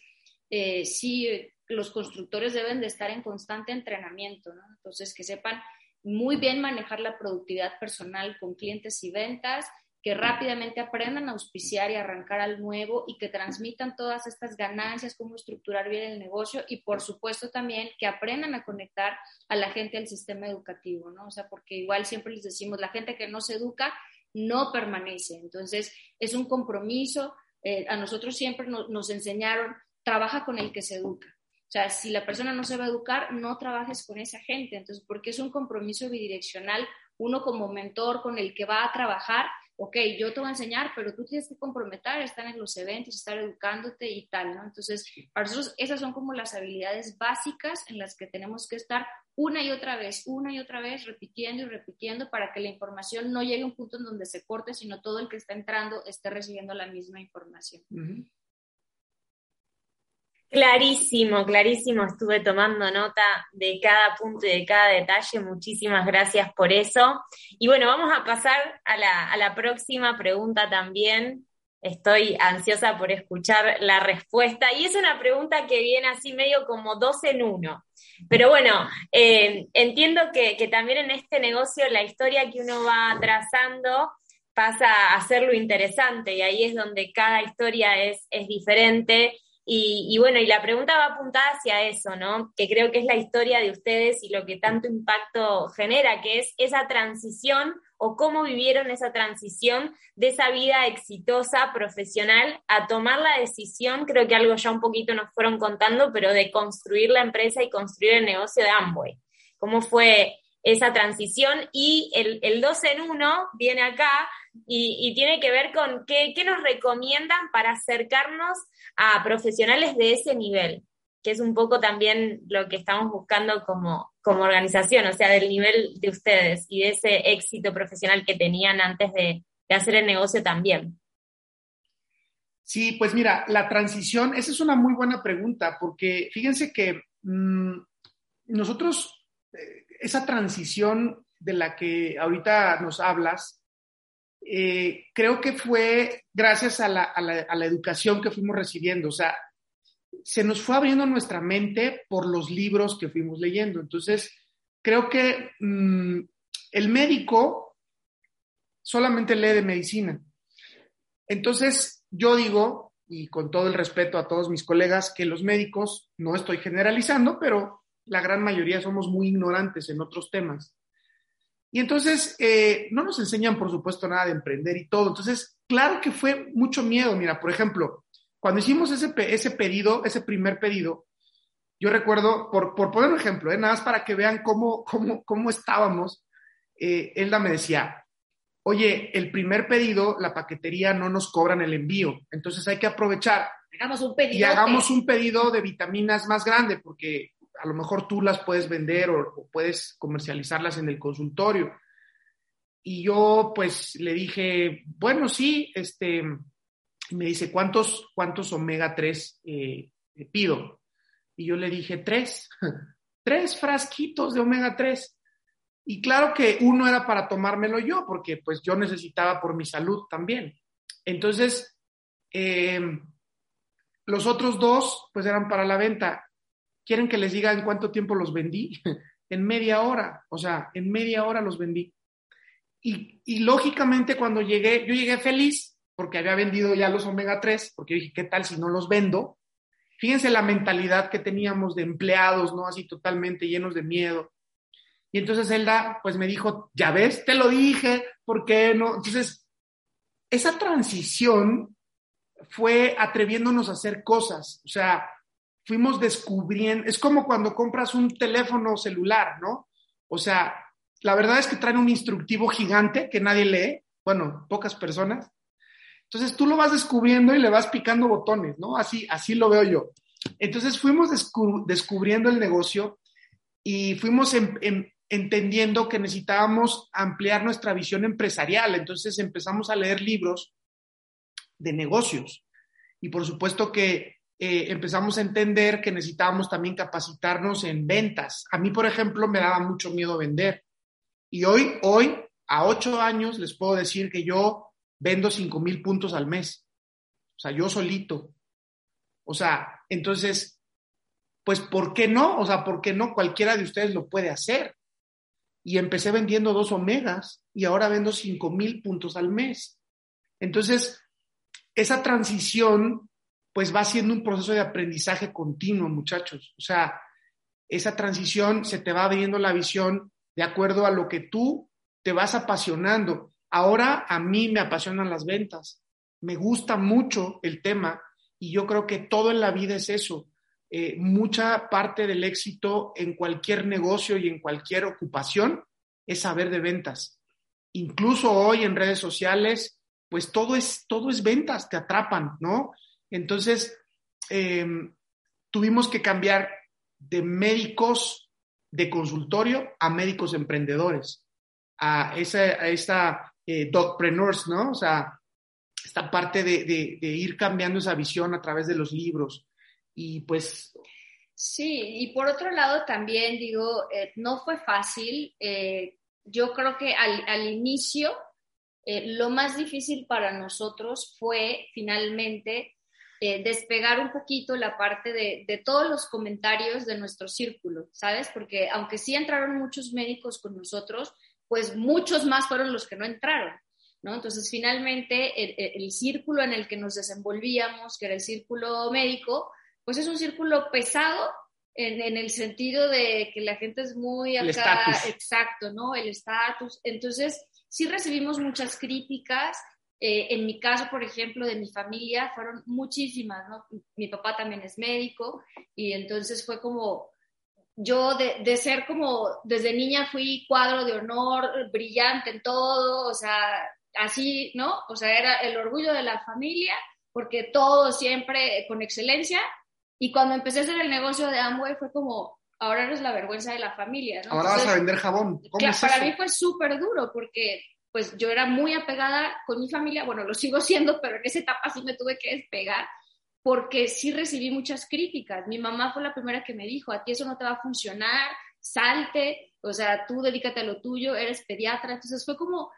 eh, sí, los constructores deben de estar en constante entrenamiento, ¿no? Entonces, que sepan muy bien manejar la productividad personal con clientes y ventas, que rápidamente aprendan a auspiciar y arrancar al nuevo y que transmitan todas estas ganancias, cómo estructurar bien el negocio y por supuesto también que aprendan a conectar a la gente al sistema educativo, ¿no? O sea, porque igual siempre les decimos, la gente que no se educa no permanece. Entonces, es un compromiso. Eh, a nosotros siempre nos enseñaron, trabaja con el que se educa. O sea, si la persona no se va a educar, no trabajes con esa gente. Entonces, porque es un compromiso bidireccional, uno como mentor con el que va a trabajar, ok, yo te voy a enseñar, pero tú tienes que comprometer, estar en los eventos, estar educándote y tal, ¿no? Entonces, para nosotros esas son como las habilidades básicas en las que tenemos que estar una y otra vez, una y otra vez, repitiendo y repitiendo para que la información no llegue a un punto en donde se corte, sino todo el que está entrando esté recibiendo la misma información. Clarísimo, clarísimo. Estuve tomando nota de cada punto y de cada detalle. Muchísimas gracias por eso. Y bueno, vamos a pasar a la, próxima pregunta también. Estoy ansiosa por escuchar la respuesta. Y es una pregunta que viene así medio como dos en uno. Pero bueno, eh, entiendo que, también en este negocio la historia que uno va trazando pasa a ser lo interesante y ahí es donde cada historia es diferente y, bueno, y la pregunta va apuntada hacia eso, ¿no? Que creo que es la historia de ustedes y lo que tanto impacto genera, que es esa transición o cómo vivieron esa transición de esa vida exitosa, profesional, a tomar la decisión, creo que algo ya un poquito nos fueron contando, pero de construir la empresa y construir el negocio de Amway. ¿Cómo fue esa transición? Y el, el dos en uno viene acá y, tiene que ver con qué, qué nos recomiendan para acercarnos a profesionales de ese nivel, que es un poco también lo que estamos buscando como, como organización, o sea, del nivel de ustedes y de ese éxito profesional que tenían antes de, hacer el negocio también. Sí, pues mira, la transición, esa es una muy buena pregunta, porque fíjense que mm, nosotros, eh, esa transición de la que ahorita nos hablas, eh, creo que fue gracias a la, educación que fuimos recibiendo. O sea, se nos fue abriendo nuestra mente por los libros que fuimos leyendo. Entonces, creo que mm, el médico solamente lee de medicina. Entonces, yo digo, y con todo el respeto a todos mis colegas, que los médicos, no estoy generalizando, pero la gran mayoría somos muy ignorantes en otros temas. Y entonces eh, no nos enseñan, por supuesto, nada de emprender y todo. Entonces, claro que fue mucho miedo. Mira, por ejemplo, cuando hicimos ese, ese pedido, ese primer pedido, yo recuerdo, por, por poner un ejemplo, ¿eh? nada más para que vean cómo, cómo, cómo estábamos, eh, Elda me decía, oye, el primer pedido, la paquetería no nos cobran el envío, entonces hay que aprovechar. Hagamos un pedido. Y hagamos un pedido de vitaminas más grande, porque a lo mejor tú las puedes vender o, puedes comercializarlas en el consultorio. Y yo pues le dije, bueno, sí, este, me dice, ¿cuántos, cuántos omega 3 eh, pido? Y yo le dije, tres, (laughs) tres frasquitos de omega 3. Y claro que uno era para tomármelo yo, porque pues yo necesitaba por mi salud también. Entonces, em, los otros dos pues eran para la venta. ¿Quieren que les diga en cuánto tiempo los vendí? (laughs) en media hora, o sea, en media hora los vendí. Y, lógicamente cuando llegué, yo llegué feliz porque había vendido ya los omega 3, porque dije, ¿qué tal si no los vendo? Fíjense la mentalidad que teníamos de empleados, ¿no? Así totalmente llenos de miedo. Y entonces Elda, pues me dijo, ya ves, te lo dije, ¿por qué no? Entonces, esa transición fue atreviéndonos a hacer cosas, o sea, fuimos descubriendo, es como cuando compras un teléfono celular, ¿no? O sea, la verdad es que traen un instructivo gigante que nadie lee, bueno, pocas personas. Entonces tú lo vas descubriendo y le vas picando botones, ¿no? Así, así lo veo yo. Entonces fuimos descubriendo el negocio y fuimos entendiendo que necesitábamos ampliar nuestra visión empresarial. Entonces empezamos a leer libros de negocios. Y por supuesto que eh, empezamos a entender que necesitábamos también capacitarnos en ventas. A mí, por ejemplo, me daba mucho miedo vender. Y hoy, hoy, a ocho años, les puedo decir que yo vendo cinco mil puntos al mes. O sea, yo solito. O sea, entonces, pues, ¿por qué no? O sea, ¿por qué no? Cualquiera de ustedes lo puede hacer. Y empecé vendiendo dos omegas y ahora vendo cinco mil puntos al mes. Entonces, esa transición pues va siendo un proceso de aprendizaje continuo, muchachos. O sea, esa transición se te va abriendo la visión de acuerdo a lo que tú te vas apasionando. Ahora a mí me apasionan las ventas, me gusta mucho el tema y yo creo que todo en la vida es eso. Eh, mucha parte del éxito en cualquier negocio y en cualquier ocupación es saber de ventas. Incluso hoy en redes sociales pues todo es, todo es ventas, te atrapan, ¿no? Entonces, eh, tuvimos que cambiar de médicos de consultorio a médicos emprendedores, a esa, esta eh, dogpreneurs, ¿no? O sea, esta parte de, ir cambiando esa visión a través de los libros. Y pues... Sí, y por otro lado también digo, eh, no fue fácil. yo creo que al, inicio eh, lo más difícil para nosotros fue finalmente eh, despegar un poquito la parte de, todos los comentarios de nuestro círculo, ¿sabes? Porque aunque sí entraron muchos médicos con nosotros, pues muchos más fueron los que no entraron, ¿no? Entonces, finalmente, el, círculo en el que nos desenvolvíamos, que era el círculo médico, pues es un círculo pesado en, en, el sentido de que la gente es muy acá, exacto, ¿no? El estatus. Entonces, sí recibimos muchas críticas. Eh, en mi caso, por ejemplo, de mi familia, fueron muchísimas, ¿no? Mi papá también es médico y entonces fue como, yo de, de, ser como, desde niña fui cuadro de honor, brillante en todo, o sea, así, ¿no? O sea, era el orgullo de la familia, porque todo siempre con excelencia. Y cuando empecé a hacer el negocio de Amway fue como, ahora eres la vergüenza de la familia, ¿no? Ahora vas a vender jabón. ¿Cómo para mí fue súper duro porque pues yo era muy apegada con mi familia, bueno, lo sigo siendo, pero en esa etapa sí me tuve que despegar porque sí recibí muchas críticas. Mi mamá fue la primera que me dijo, a ti eso no te va a funcionar, salte, o sea, tú dedícate a lo tuyo, eres pediatra. Entonces fue como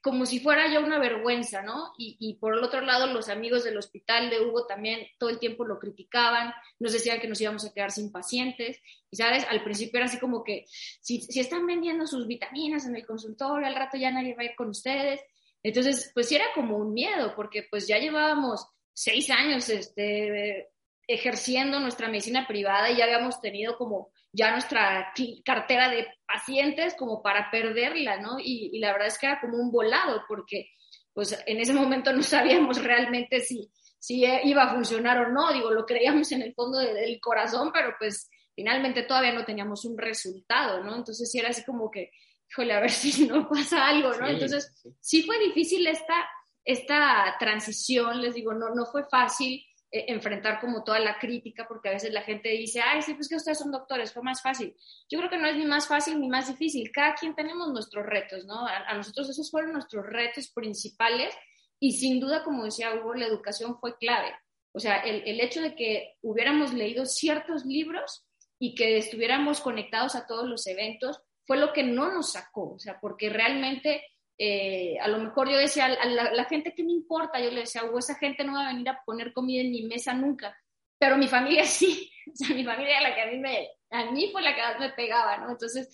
como si fuera ya una vergüenza, ¿no? Y, por el otro lado, los amigos del hospital de Hugo también todo el tiempo lo criticaban, nos decían que nos íbamos a quedar sin pacientes, y sabes, al principio era así como que, si, si están vendiendo sus vitaminas en el consultorio, al rato ya nadie va a ir con ustedes. Entonces, pues sí era como un miedo, porque pues ya llevábamos seis años este, ejerciendo nuestra medicina privada y ya habíamos tenido como ya nuestra cartera de pacientes como para perderla, ¿no? Y, la verdad es que era como un volado, porque pues en ese momento no (laughs) sabíamos realmente si, si iba a funcionar o no, digo, lo creíamos en el fondo del corazón, pero pues finalmente todavía no teníamos un resultado, ¿no? Entonces sí era así como que, híjole, a ver si (laughs) no pasa algo, ¿no? Entonces sí fue difícil esta, esta transición, les digo, no, no fue fácil. Eh, enfrentar como toda la crítica, porque a veces la gente dice, ay, sí, pues que ustedes son doctores, fue más fácil. Yo creo que no es ni más fácil ni más difícil, cada quien tenemos nuestros retos, ¿no? A, nosotros esos fueron nuestros retos principales y sin duda, como decía Hugo, la educación fue clave. O sea, el, el hecho de que hubiéramos leído ciertos libros y que estuviéramos conectados a todos los eventos fue lo que no nos sacó, o sea, porque realmente eh, a lo mejor yo decía, a la, gente que me importa, yo le decía, o esa gente no va a venir a poner comida en mi mesa nunca, pero mi familia (laughs) sí, o sea, mi familia la que a mí me, a mí fue la que más me pegaba, ¿no? Entonces,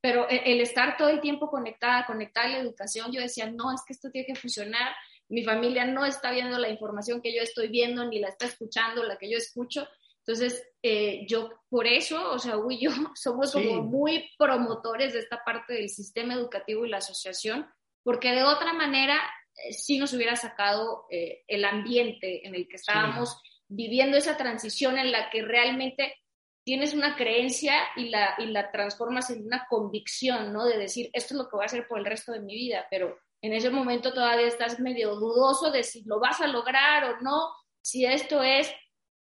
pero el, estar todo el tiempo conectada, conectada a la educación, yo decía, no, es que esto tiene que funcionar, mi familia no está viendo la información que yo estoy viendo, ni la está escuchando, la que yo escucho, entonces, eh, yo por eso, o sea, Hugo y yo (laughs) somos como muy promotores de esta parte del sistema educativo y la asociación, porque de otra manera eh, sí nos hubiera sacado eh, el ambiente en el que estábamos viviendo esa transición en la que realmente tienes una creencia y la, y la transformas en una convicción, ¿no? De decir, esto es lo que voy a hacer por el resto de mi vida, pero en ese momento todavía estás medio dudoso de si lo vas a lograr o no, si esto es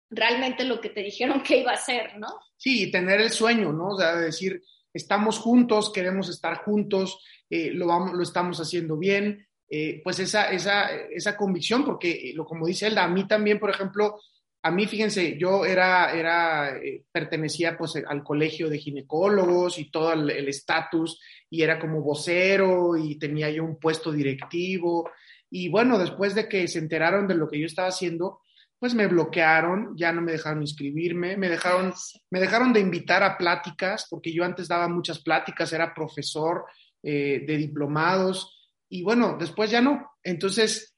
realmente lo que te (laughs) dijeron que iba a ser, ¿no? Sí, tener el sueño, ¿no? O sea, decir, estamos juntos, queremos estar juntos, eh, lo, vamos, lo estamos haciendo bien, eh, pues esa, esa, esa convicción, porque eh, lo como dice él, a mí también, por ejemplo, a mí, fíjense, yo era, era pertenecía pues al colegio de ginecólogos y todo el estatus, y era como vocero y tenía yo un puesto directivo. Y bueno, después de que se enteraron de lo que yo estaba haciendo, pues me bloquearon, ya no me dejaron inscribirme, me dejaron, me dejaron de invitar a pláticas, porque yo antes daba muchas pláticas, era profesor eh, de diplomados, y bueno, después ya no. Entonces,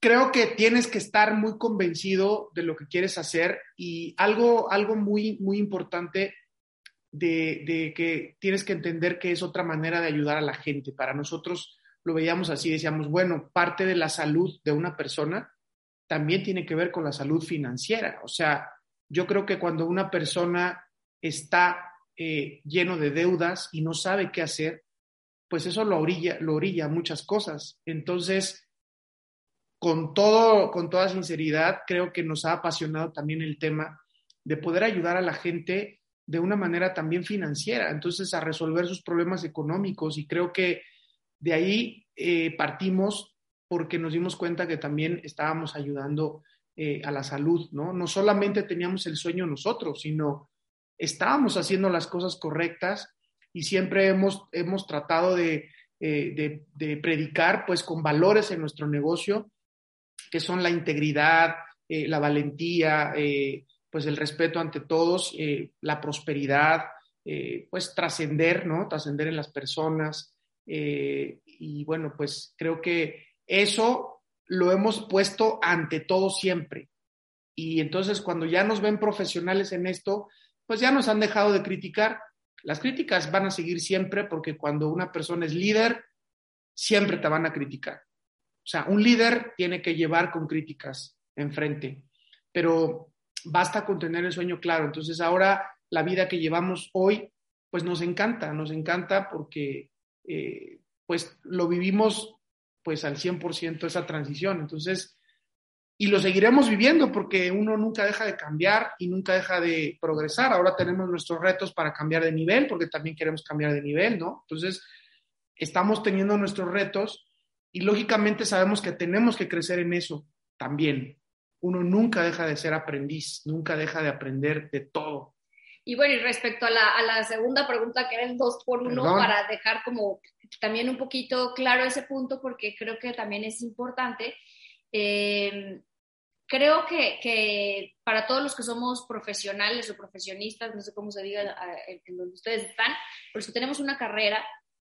creo que tienes que estar muy convencido de lo que quieres hacer y algo, algo muy, muy importante de, de que tienes que entender que es otra manera de ayudar a la gente. Para nosotros lo veíamos así, decíamos, bueno, parte de la salud de una persona también tiene que ver con la salud financiera. O sea, yo creo que cuando una persona está eh, lleno de deudas y no sabe qué hacer, pues eso lo orilla, lo orilla muchas cosas. Entonces, con todo, con toda sinceridad, creo que nos ha apasionado también el tema de poder ayudar a la gente de una manera también financiera, entonces a resolver sus problemas económicos y creo que de ahí eh, partimos porque nos dimos cuenta que también estábamos ayudando eh, a la salud, ¿no? No solamente teníamos el sueño nosotros, sino estábamos haciendo las cosas correctas y siempre hemos, hemos tratado de, eh, de, predicar pues con valores en nuestro negocio, que son la integridad, eh, la valentía, pues el respeto ante todos, la prosperidad, pues trascender, ¿no? Trascender en las personas. y bueno, pues creo que eso lo hemos puesto ante todo siempre. Y entonces cuando ya nos ven profesionales en esto, pues ya nos han dejado de criticar. Las críticas van a seguir siempre porque cuando una persona es líder, siempre te van a criticar. O sea, un líder tiene que llevar con críticas enfrente, pero basta con tener el sueño claro. Entonces ahora la vida que llevamos hoy, pues nos encanta, nos encanta porque eh, pues lo vivimos pues al 100% esa transición. Entonces, y lo seguiremos viviendo porque uno nunca deja de cambiar y nunca deja de progresar. Ahora tenemos nuestros retos para cambiar de nivel porque también queremos cambiar de nivel, ¿no? Entonces, estamos teniendo nuestros retos y lógicamente sabemos que tenemos que crecer en eso también. Uno nunca deja de ser aprendiz, nunca deja de aprender de todo. Y bueno, y respecto a la, segunda pregunta, que era el dos por uno, para dejar como también un poquito claro ese punto, porque creo que también es importante. Eh, creo que, para todos los que somos profesionales o profesionistas, no sé cómo se diga en donde ustedes están, pero si tenemos una carrera,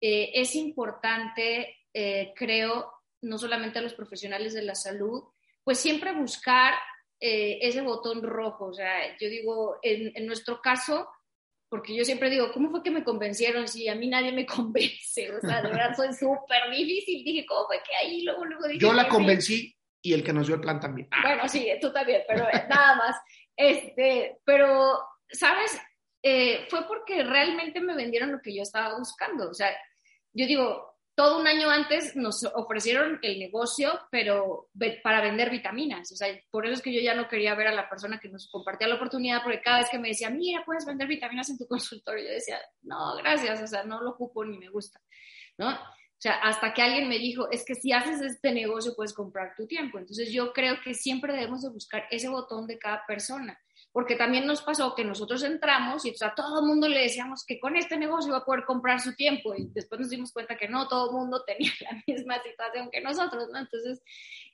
eh, es importante, eh, creo, no solamente a los profesionales de la salud, pues siempre buscar eh, ese botón rojo. O sea, yo digo, en, nuestro caso, porque yo siempre digo, ¿cómo fue que me convencieron si a mí nadie me (laughs) convence? O sea, de verdad soy súper difícil. Dije, ¿cómo fue que ahí luego, luego dije... Yo la convencí y el que nos dio el plan también. Ah. Bueno, sí, tú también, pero nada más. Este, pero, ¿sabes? Eh, fue porque realmente me vendieron lo que yo estaba buscando. O sea, yo digo, todo un año antes nos ofrecieron el negocio, pero para vender vitaminas. O sea, por eso es que yo ya no quería ver a la persona que nos compartía la oportunidad, porque cada vez que me decía, mira, puedes vender vitaminas en tu (laughs) consultorio, yo decía, no, gracias, o sea, no lo ocupo ni me gusta, ¿no? O sea, hasta que alguien me dijo, es que si haces este negocio puedes comprar tu tiempo. Entonces yo creo que siempre debemos de buscar ese botón de cada persona porque también nos pasó que nosotros entramos y a todo el mundo le decíamos que con este negocio iba a poder comprar su tiempo y después nos dimos cuenta que no, todo el mundo (laughs) tenía la misma situación que nosotros, ¿no? Entonces,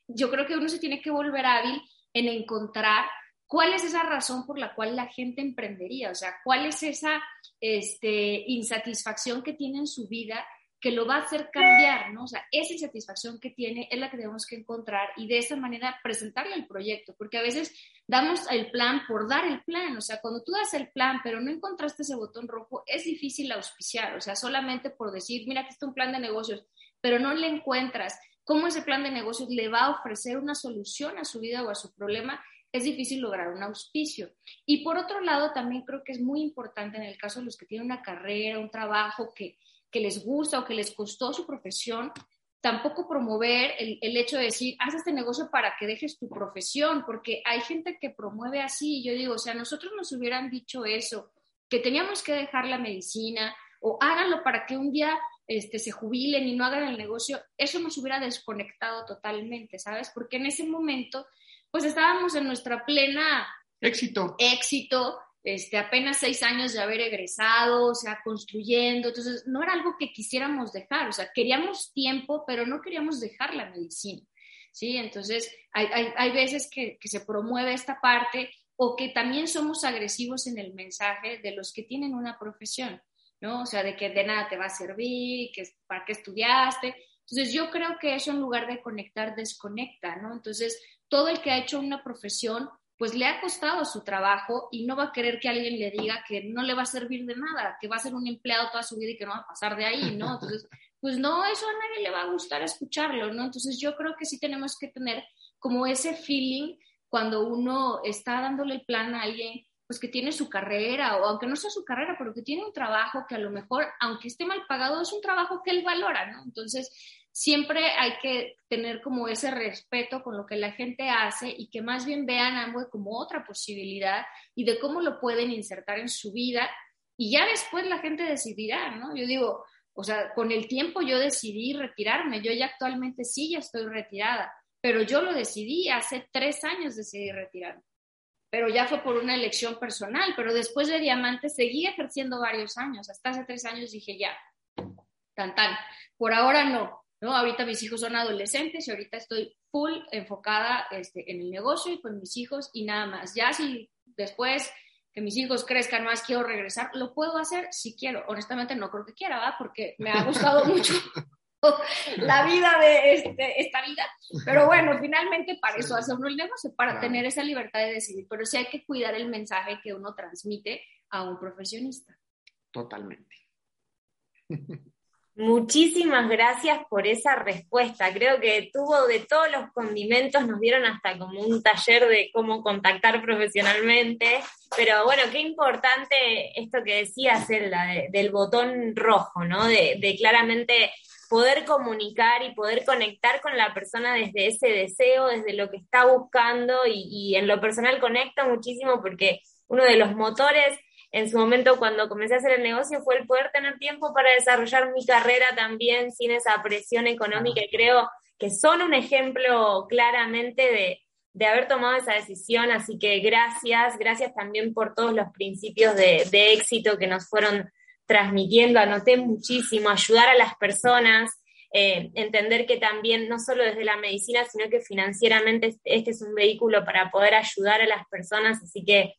yo creo que uno se tiene que volver hábil en encontrar ¿cuál es esa razón por la cual la gente emprendería? O sea, ¿cuál es esa este, insatisfacción que tiene en su vida que lo va a hacer cambiar, ¿no? O sea, esa insatisfacción que tiene es la que tenemos que encontrar y de esa manera presentarle el proyecto, porque a veces damos el plan por dar el plan, o sea, cuando tú das el plan pero no encontraste ese botón rojo, es difícil auspiciar, o sea, solamente por decir, mira, aquí está un plan de negocios, pero no le encuentras cómo ese plan de negocios le va a ofrecer una solución a su vida o a su problema, es difícil lograr un auspicio. Y por otro lado, también creo que es muy importante en el caso de los que tienen una carrera, un trabajo que que les gusta o que les costó su profesión, tampoco promover el, el, hecho de decir, haz este negocio para que dejes tu profesión, porque hay gente que promueve así. Yo digo, o sea, nosotros nos hubieran dicho eso, que teníamos que dejar la medicina o háganlo para que un día este, se jubilen y no hagan el negocio, eso nos hubiera desconectado totalmente, ¿sabes? Porque en ese momento, pues estábamos en nuestra plena éxito. Éxito este, apenas seis años de haber egresado, o sea, construyendo, entonces no era algo que quisiéramos dejar, o sea, queríamos tiempo, pero no queríamos dejar la medicina, ¿sí? Entonces, hay, hay, hay veces que, que, se promueve esta parte o que también somos agresivos en el mensaje de los que tienen una profesión, ¿no? O sea, de que de nada te va a servir, que para qué estudiaste. Entonces, yo creo que eso en lugar de conectar, desconecta, ¿no? Entonces, todo el que ha hecho una profesión pues le ha costado su trabajo y no va a querer que alguien le diga que no le va a servir de nada, que va a ser un empleado toda su vida y que no va a pasar de ahí, ¿no? Entonces, pues no, eso a nadie le va a gustar escucharlo, ¿no? Entonces yo creo que sí tenemos que tener como ese feeling cuando uno está dándole el plan a alguien, pues que tiene su carrera, o aunque no sea su carrera, pero que tiene un trabajo que a lo mejor, aunque esté mal pagado, es un trabajo que él valora, ¿no? Entonces, siempre hay que tener como ese respeto con lo que la gente hace y que más bien vean Amway como otra posibilidad y de cómo lo pueden insertar en su vida. Y ya después la gente decidirá, ¿no? Yo digo, o sea, con el tiempo yo decidí retirarme, yo ya actualmente sí ya estoy retirada, pero yo lo decidí, hace tres años decidí retirarme, pero ya fue por una elección personal, pero después de Diamante seguí ejerciendo varios años, hasta hace tres años dije ya, tan tan, por ahora no, ¿no? Ahorita mis hijos son adolescentes y ahorita estoy full enfocada este, en el negocio y con mis hijos y nada más. Ya si después que mis hijos crezcan más quiero regresar, lo puedo hacer si quiero. Honestamente no creo que quiera, ¿va? Porque me ha gustado (laughs) mucho la vida de este, esta vida. Pero bueno, finalmente para eso hace uno el negocio, para tener esa libertad de decidir. Pero sí hay que cuidar el mensaje que uno transmite a un profesionista. Totalmente. (laughs) Muchísimas gracias por esa respuesta. Creo que tuvo de todos los condimentos, nos dieron hasta como un taller de cómo contactar profesionalmente. Pero bueno, qué importante esto que decía Zelda, del botón rojo, ¿no? De, claramente poder comunicar y poder conectar con la persona desde ese deseo, desde lo que está buscando y, y en lo personal conecta muchísimo porque uno de los motores en su momento cuando comencé a hacer el negocio fue el poder tener tiempo para desarrollar mi carrera también sin esa presión económica. Y creo que son un ejemplo claramente de, de haber tomado esa decisión, así que gracias, gracias también por todos los principios de, de éxito que nos fueron transmitiendo, anoté muchísimo, ayudar a las personas, eh, entender que también no solo desde la medicina, sino que financieramente este es un vehículo para poder ayudar a las personas, así que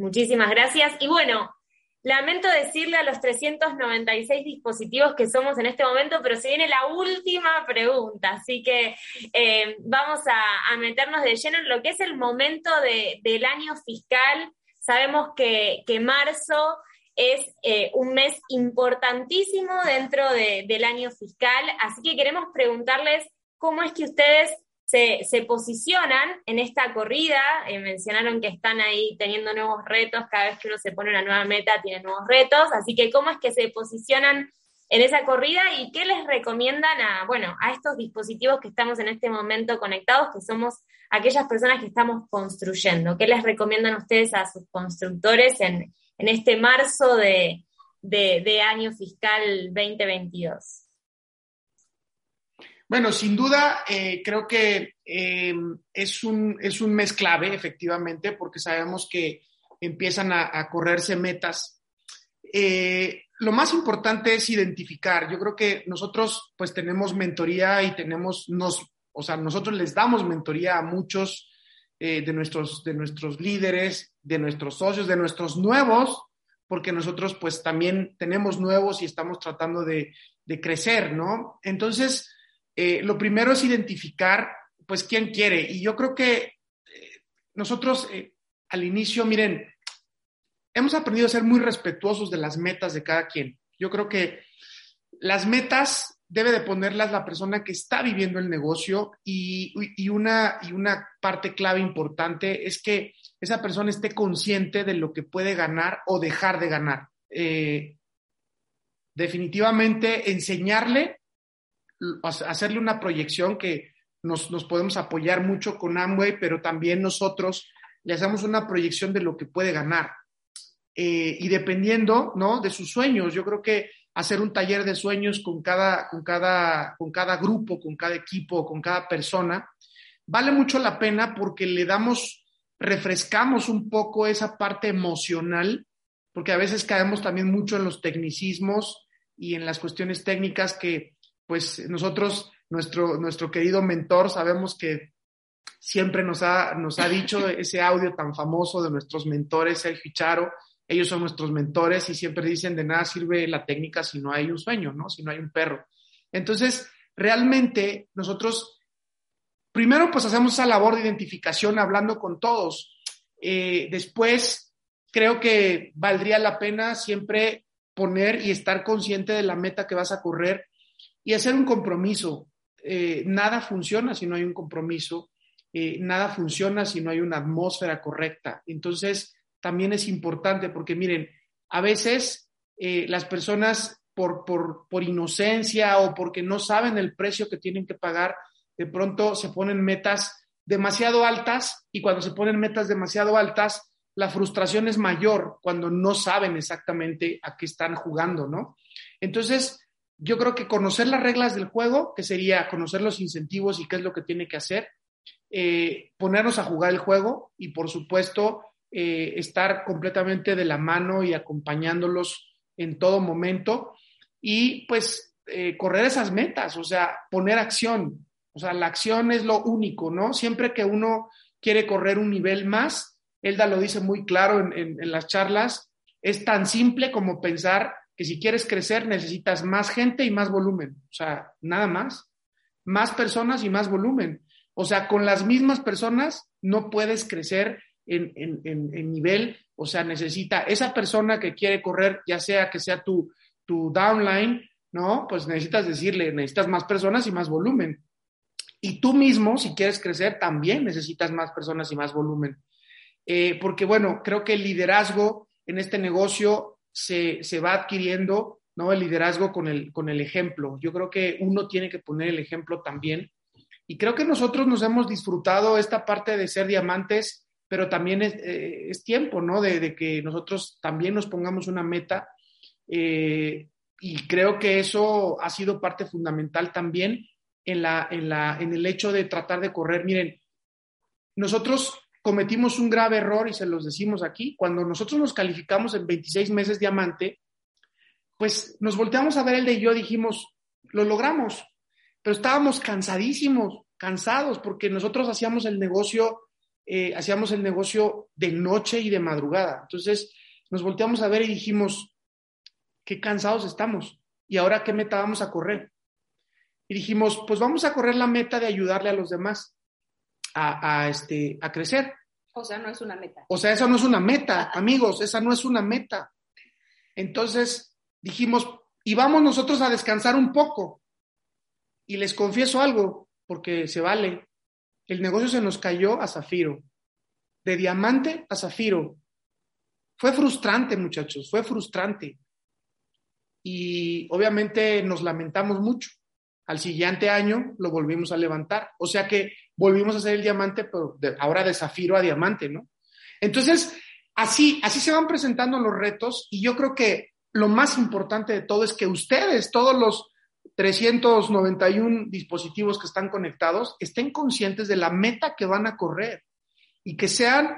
Muchísimas gracias. Y bueno, lamento decirle a los 396 dispositivos que somos en este momento, pero se viene la última pregunta, así que eh, vamos a, meternos de lleno en lo que es el momento de, del año fiscal. Sabemos que, que marzo es eh, un mes importantísimo dentro de, del año fiscal, así que queremos preguntarles cómo es que ustedes se, posicionan en esta corrida, eh, mencionaron que están ahí teniendo nuevos retos, cada vez que uno se pone una nueva meta tiene nuevos retos, así que cómo es que se posicionan en esa corrida y qué les recomiendan a, bueno, a estos dispositivos que estamos en este momento conectados, que somos aquellas personas que estamos construyendo. ¿Qué les recomiendan ustedes a sus constructores en, en este marzo de, de, de año fiscal 2022? Bueno, sin duda, eh, creo que eh, es, un, es un mes clave, efectivamente, porque sabemos que empiezan a, a correrse metas. Eh, lo más importante es identificar. Yo creo que nosotros, pues, tenemos mentoría y tenemos, nos, o sea, nosotros les damos mentoría a muchos eh, de, nuestros, de nuestros líderes, de nuestros socios, de nuestros nuevos, porque nosotros pues también tenemos nuevos y estamos tratando de, de crecer, ¿no? Entonces, eh, lo primero es identificar pues quién quiere. Y yo creo que eh, nosotros al inicio, miren, hemos aprendido a ser muy respetuosos de las metas de cada quien. Yo creo que las metas debe de ponerlas la persona que está viviendo el negocio y, una, y una parte clave importante es que esa persona esté consciente de lo que puede ganar o dejar de ganar. Eh, definitivamente enseñarle, hacerle una proyección que nos, podemos apoyar mucho con Amway, pero también nosotros le hacemos una proyección de lo que puede ganar. Eh, y dependiendo, ¿no? De sus sueños. Yo creo que hacer un taller de sueños con cada, con cada, con cada grupo, con cada equipo, con cada persona, vale mucho la pena porque le damos, refrescamos un poco esa parte emocional, porque a veces caemos también mucho en los tecnicismos y en las cuestiones técnicas que, pues, nosotros, nuestro, nuestro querido mentor, sabemos que siempre nos ha, nos ha dicho (laughs) ese audio tan famoso de nuestros mentores, Sergio Charo, ellos son nuestros mentores y siempre dicen de nada sirve la técnica si no hay un sueño, ¿no? Si no hay un perro. Entonces, realmente nosotros, primero pues hacemos esa labor de identificación hablando con todos. Eh, después, creo que valdría la pena siempre poner y estar consciente de la meta que vas a correr y hacer un compromiso. Eh, nada funciona si no hay un compromiso, eh, nada funciona si no hay una atmósfera correcta. Entonces, también es importante porque miren, a veces eh, las personas por, por, por inocencia o porque no saben el precio que tienen que pagar, de pronto se ponen metas demasiado altas y cuando se ponen metas demasiado altas, la frustración es mayor cuando no saben exactamente a qué están jugando, ¿no? Entonces, yo creo que conocer las reglas del juego, que sería conocer los incentivos y qué es lo que tiene que hacer, eh, ponernos a jugar el juego y, por supuesto, eh, estar completamente de la mano y acompañándolos en todo momento y pues eh, correr esas metas, o sea, poner acción. O sea, la acción es lo único, ¿no? Siempre que uno quiere correr un nivel más, Elda lo dice muy claro en, en las charlas, es tan simple como pensar que si quieres crecer necesitas más gente y más volumen, o sea, nada más, más personas y más volumen. O sea, con las mismas personas no puedes crecer en, nivel, o sea, necesita esa persona que quiere correr, ya sea que sea tu, tu downline, ¿no? Pues necesitas decirle, necesitas más personas y más volumen. Y tú mismo, si quieres crecer, también necesitas más personas y más volumen. Eh, porque, bueno, creo que el liderazgo en este negocio se, se, va adquiriendo, ¿no? El liderazgo con el, con el ejemplo. Yo creo que uno tiene que poner el ejemplo también. Y creo que nosotros nos hemos disfrutado esta parte de ser diamantes pero también es, eh, tiempo, ¿no? De, que nosotros también nos pongamos una meta. Eh, y creo que eso ha sido parte fundamental también en, la, en, la, en el hecho de tratar de correr. Miren, nosotros cometimos un grave error y se los decimos aquí. Cuando nosotros nos calificamos en 26 meses diamante, pues nos volteamos a ver el de yo, dijimos, lo logramos, pero estábamos cansadísimos, cansados, porque nosotros hacíamos el negocio eh, hacíamos el negocio de noche y de madrugada. Entonces nos volteamos a ver y dijimos, qué cansados estamos. ¿Y ahora qué meta vamos a correr? Y dijimos, pues vamos a correr la meta de ayudarle a los demás a, este, a crecer. O sea, no es una meta. O sea, esa no es una meta, (laughs) amigos, esa no es una meta. Entonces dijimos, y vamos nosotros a descansar un poco. Y les confieso algo, porque se vale el negocio se nos cayó a zafiro, de diamante a zafiro. Fue frustrante, muchachos, fue frustrante. Y obviamente nos lamentamos mucho. Al siguiente año lo volvimos a levantar. O sea que volvimos a hacer el diamante, pero ahora de zafiro a diamante, ¿no? Entonces, así, así se van presentando los retos y yo creo que lo más importante de todo es que ustedes, todos los 391 dispositivos que están conectados estén conscientes de la meta que van a correr y que sean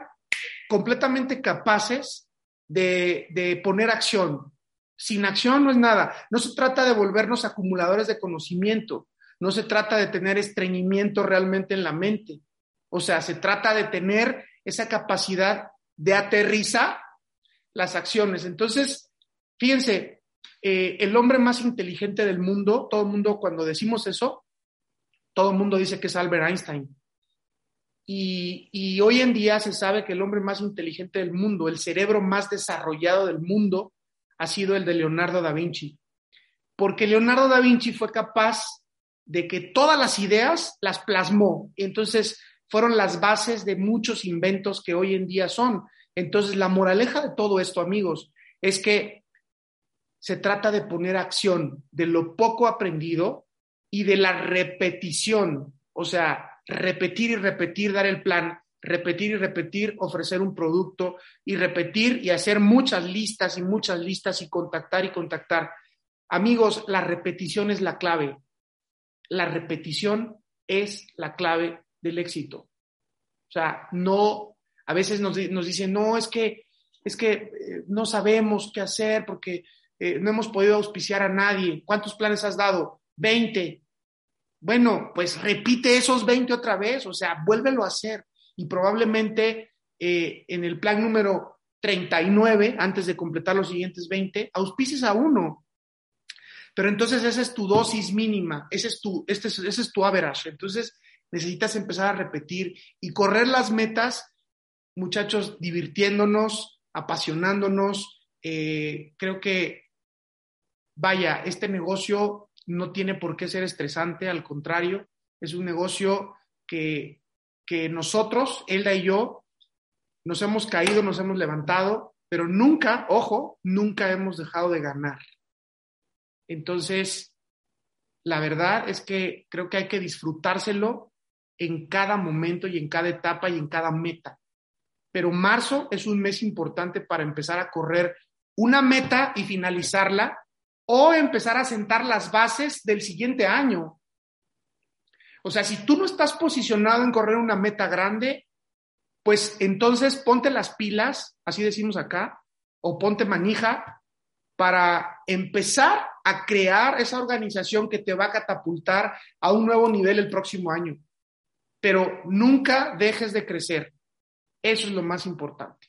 completamente capaces de, poner acción. Sin acción no es nada. No se trata de volvernos acumuladores de conocimiento, no se trata de tener estreñimiento realmente en la mente. O sea, se trata de tener esa capacidad de aterrizar las acciones. Entonces, fíjense, eh, el hombre más inteligente del mundo, todo el mundo cuando decimos eso, todo el mundo dice que es Albert Einstein. Y, y, hoy en día se sabe que el hombre más inteligente del mundo, el cerebro más desarrollado del mundo, ha sido el de Leonardo da Vinci. Porque Leonardo da Vinci fue capaz de que todas las ideas las plasmó. Entonces fueron las bases de muchos inventos que hoy en día son. Entonces, la moraleja de todo esto, amigos, es que se trata de poner acción de lo poco aprendido y de la repetición. O sea, repetir y repetir, dar el plan, repetir y repetir, ofrecer un producto y repetir y hacer muchas listas y muchas listas y contactar y contactar. Amigos, la repetición es la clave. La repetición es la clave del éxito. O sea, no, a veces nos, dicen, no, es que, es que eh, no sabemos qué hacer porque eh, no hemos podido auspiciar a nadie. ¿Cuántos planes has dado? 20. Bueno, pues repite esos 20 otra vez, o sea, vuélvelo a hacer. Y probablemente eh, en el plan número 39, antes de completar los siguientes 20, auspices a uno. Pero entonces esa es tu dosis mínima, ese es tu, este ese es tu average. Entonces necesitas empezar a repetir y correr las metas, muchachos, divirtiéndonos, apasionándonos. Eh, creo que, vaya, este negocio no tiene por qué ser estresante, al contrario, es un negocio que, que nosotros, Elda y yo, nos hemos caído, nos hemos levantado, pero nunca, ojo, nunca hemos dejado de ganar. Entonces, la verdad es que creo que hay que disfrutárselo en cada momento y en cada etapa y en cada meta. Pero marzo es un mes importante para empezar a correr una meta y finalizarla o empezar a sentar las bases del siguiente año. O sea, si tú no estás posicionado en correr una meta grande, pues entonces ponte las pilas, así decimos acá, o ponte manija para empezar a crear esa organización que te va a catapultar a un nuevo nivel el próximo año. Pero nunca dejes de crecer. Eso es lo más importante.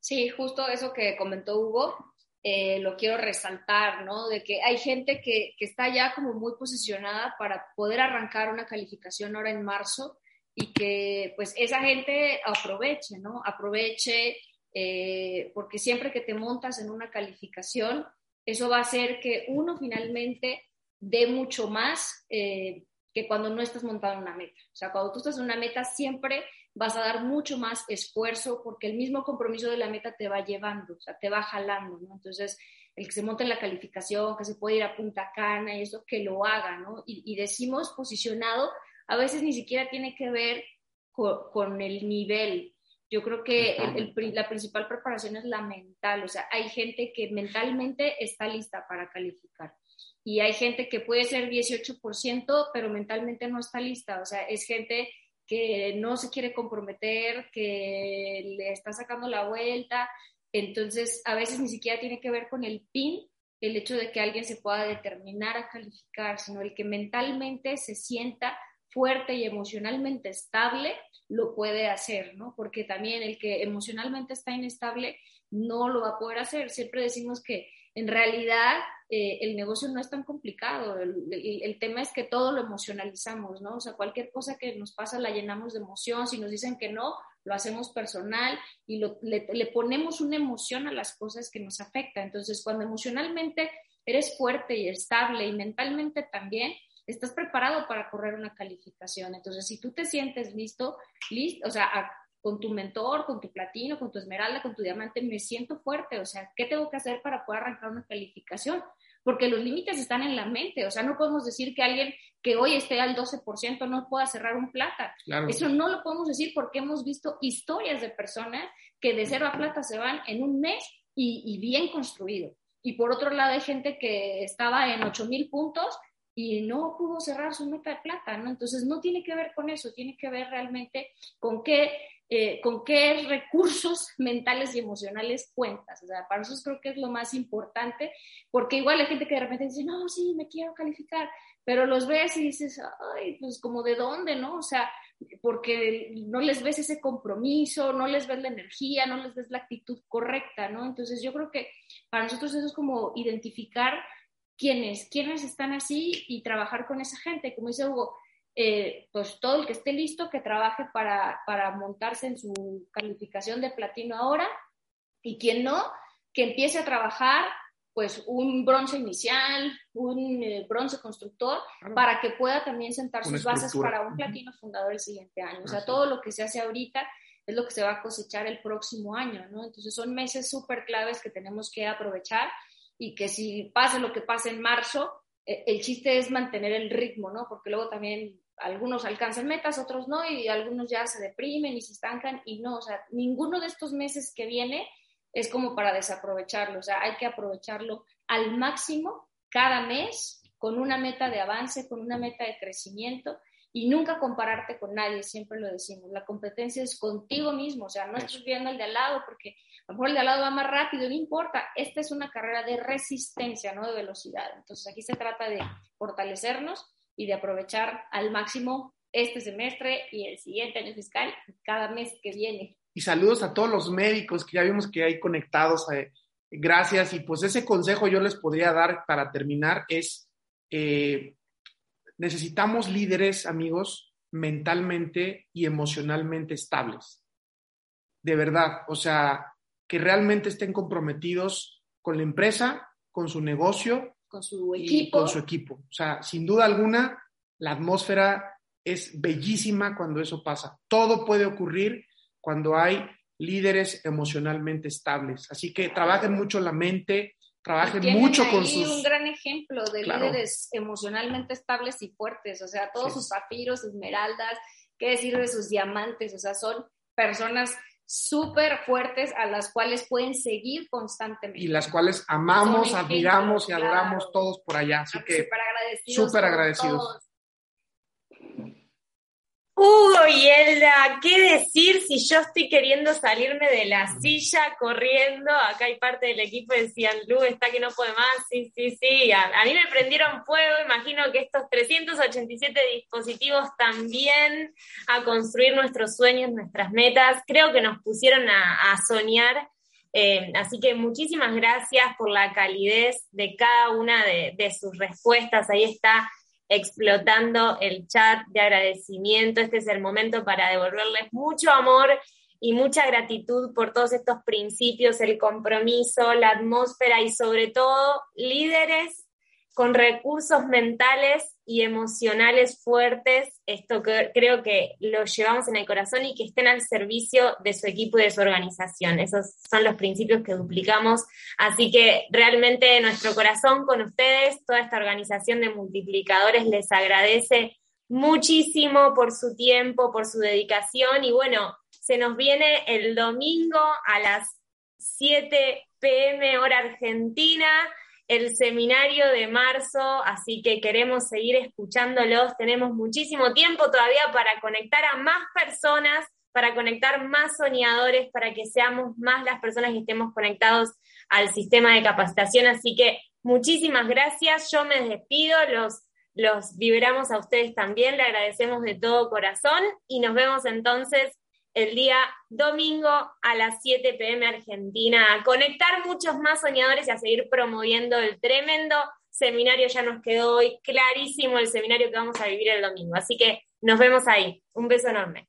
Sí, justo eso que comentó Hugo, eh, lo quiero resaltar, ¿no? De que hay gente que, que, está ya como muy posicionada para poder arrancar una calificación ahora en marzo y que pues esa gente aproveche, ¿no? Aproveche eh, porque siempre que te montas en una calificación, eso va a hacer que uno finalmente dé mucho más eh, que cuando no estás montado en una meta. O sea, cuando tú estás en una meta siempre vas a dar mucho más esfuerzo porque el mismo compromiso de la meta te va llevando, o sea, te va jalando, ¿no? Entonces, el que se monte en la calificación, que se puede ir a Punta Cana y eso, que lo haga, ¿no? Y, decimos posicionado, a veces ni siquiera tiene que ver con, el nivel. Yo creo que la principal preparación es la mental, o sea, hay gente que mentalmente está lista para calificar y hay gente que puede ser 18%, pero mentalmente no está lista, o sea, es gente que no se quiere comprometer, que le está sacando la vuelta. Entonces, a veces ni siquiera tiene que ver con el PIN, el hecho de que alguien se pueda determinar a calificar, sino el que mentalmente se sienta fuerte y emocionalmente estable, lo puede hacer, ¿no? Porque también el que emocionalmente está inestable no lo va a poder hacer. Siempre decimos que en realidad eh, el negocio no es tan complicado. El, tema es que todo lo emocionalizamos, ¿no? O sea, cualquier cosa que nos pasa la llenamos de emoción. Si nos dicen que no, lo hacemos personal y le, le, ponemos una emoción a las cosas que nos afectan. Entonces, cuando emocionalmente eres fuerte y estable y mentalmente también, estás preparado para correr una calificación. Entonces, si tú te sientes listo, listo, o sea, con tu mentor, con tu platino, con tu esmeralda, con tu diamante, me siento fuerte, o sea, ¿qué tengo que hacer para poder arrancar una calificación? Porque los límites están en la mente, o sea, no podemos decir que alguien que hoy esté al 12% no pueda cerrar un plata. Eso no lo podemos decir porque hemos visto historias de personas que de cero a plata se van en un mes y, y bien construido. Y por otro lado hay gente que estaba en 8 mil puntos y no pudo cerrar su meta de plata, ¿no? Entonces no tiene que ver con eso, tiene que ver realmente con qué, eh, con qué recursos (laughs) mentales y emocionales cuentas. O sea, para eso creo que es lo más importante, porque igual hay gente que de repente dice, no, sí, me quiero calificar, pero los ves y dices, ay, pues como de dónde, ¿no? O sea, porque no les ves ese compromiso, no les ves la energía, no les ves la actitud correcta, ¿no? Entonces yo creo que para nosotros eso es como identificar quiénes, quiénes están así y trabajar con esa gente. Como dice Hugo, eh, pues todo el que esté listo, que trabaje para, para montarse en su calificación de platino ahora. Y quien no, que empiece a trabajar pues un bronce inicial, un eh, bronce constructor, para que pueda también sentar sus bases para un platino fundador el siguiente año. O sea, todo lo que se hace ahorita es lo que se va a cosechar el próximo año, ¿no? Entonces son meses súper claves que tenemos que aprovechar y que si pase lo que pase en marzo, eh, el chiste es mantener el ritmo, ¿no? Porque luego también algunos alcanzan metas, otros no, y algunos ya se deprimen y se estancan, y no, o sea, ninguno de estos meses que viene es como para desaprovecharlo, o sea, hay que aprovecharlo al máximo cada mes con una meta de avance, con una meta de crecimiento y nunca compararte con nadie, siempre lo decimos, la competencia es contigo mismo, o sea, no estás viendo el de al lado porque a lo mejor el de al lado va más rápido, no importa, esta es una carrera de resistencia, no de velocidad. Entonces aquí se trata de fortalecernos y de aprovechar al máximo este semestre y el siguiente año fiscal, cada mes que viene. Y saludos a todos los médicos que ya vimos que hay conectados. Eh, gracias. Y pues ese consejo yo les podría dar para terminar es, eh, necesitamos líderes, amigos, mentalmente y emocionalmente estables. De verdad, o sea, que realmente estén comprometidos con la empresa, con su negocio, con su equipo. Y con su equipo. O sea, sin duda alguna, la atmósfera es bellísima cuando eso pasa. Todo puede ocurrir cuando hay líderes emocionalmente estables. Así que trabajen mucho la mente, trabajen mucho con sus... un gran ejemplo de líderes emocionalmente estables y fuertes, o sea, todos sus zafiros, esmeraldas, qué decir de sus diamantes, o sea, son personas súper fuertes a las cuales pueden seguir constantemente. Y las cuales amamos, admiramos y adoramos todos por allá. Así que súper agradecidos. Hugo y Elda, ¿qué decir si yo estoy queriendo salirme de la silla corriendo? Acá hay parte del equipo que decían, Lu, está que no puede más, sí, sí, sí. A, mí me prendieron fuego, imagino que estos 387 dispositivos también a construir nuestros sueños, nuestras metas, creo que nos pusieron a, soñar. Eh, así que muchísimas gracias por la calidez de cada una de, de sus respuestas. Ahí está explotando el chat de agradecimiento. Este es el momento para devolverles mucho amor y mucha gratitud por todos estos principios, el compromiso, la atmósfera y sobre todo líderes con recursos mentales y emocionales fuertes, esto creo que lo llevamos en el corazón y que estén al servicio de su equipo y de su organización. Esos son los principios que duplicamos. Así que realmente nuestro corazón con ustedes, toda esta organización de multiplicadores les agradece muchísimo por su tiempo, por su dedicación y bueno, se nos viene el domingo a las 7 pm hora argentina el seminario de marzo, así que queremos seguir escuchándolos. Tenemos muchísimo tiempo todavía para conectar a más personas, para conectar más soñadores, para que seamos más las personas que estemos conectados al sistema de capacitación. Así que muchísimas gracias. Yo me despido, los, los liberamos a ustedes también, le agradecemos de todo corazón y nos vemos entonces el día domingo a las 7 pm Argentina, a conectar muchos más soñadores y a seguir promoviendo el tremendo seminario. Ya nos quedó hoy clarísimo el seminario que vamos a vivir el domingo. Así que nos vemos ahí. Un beso enorme.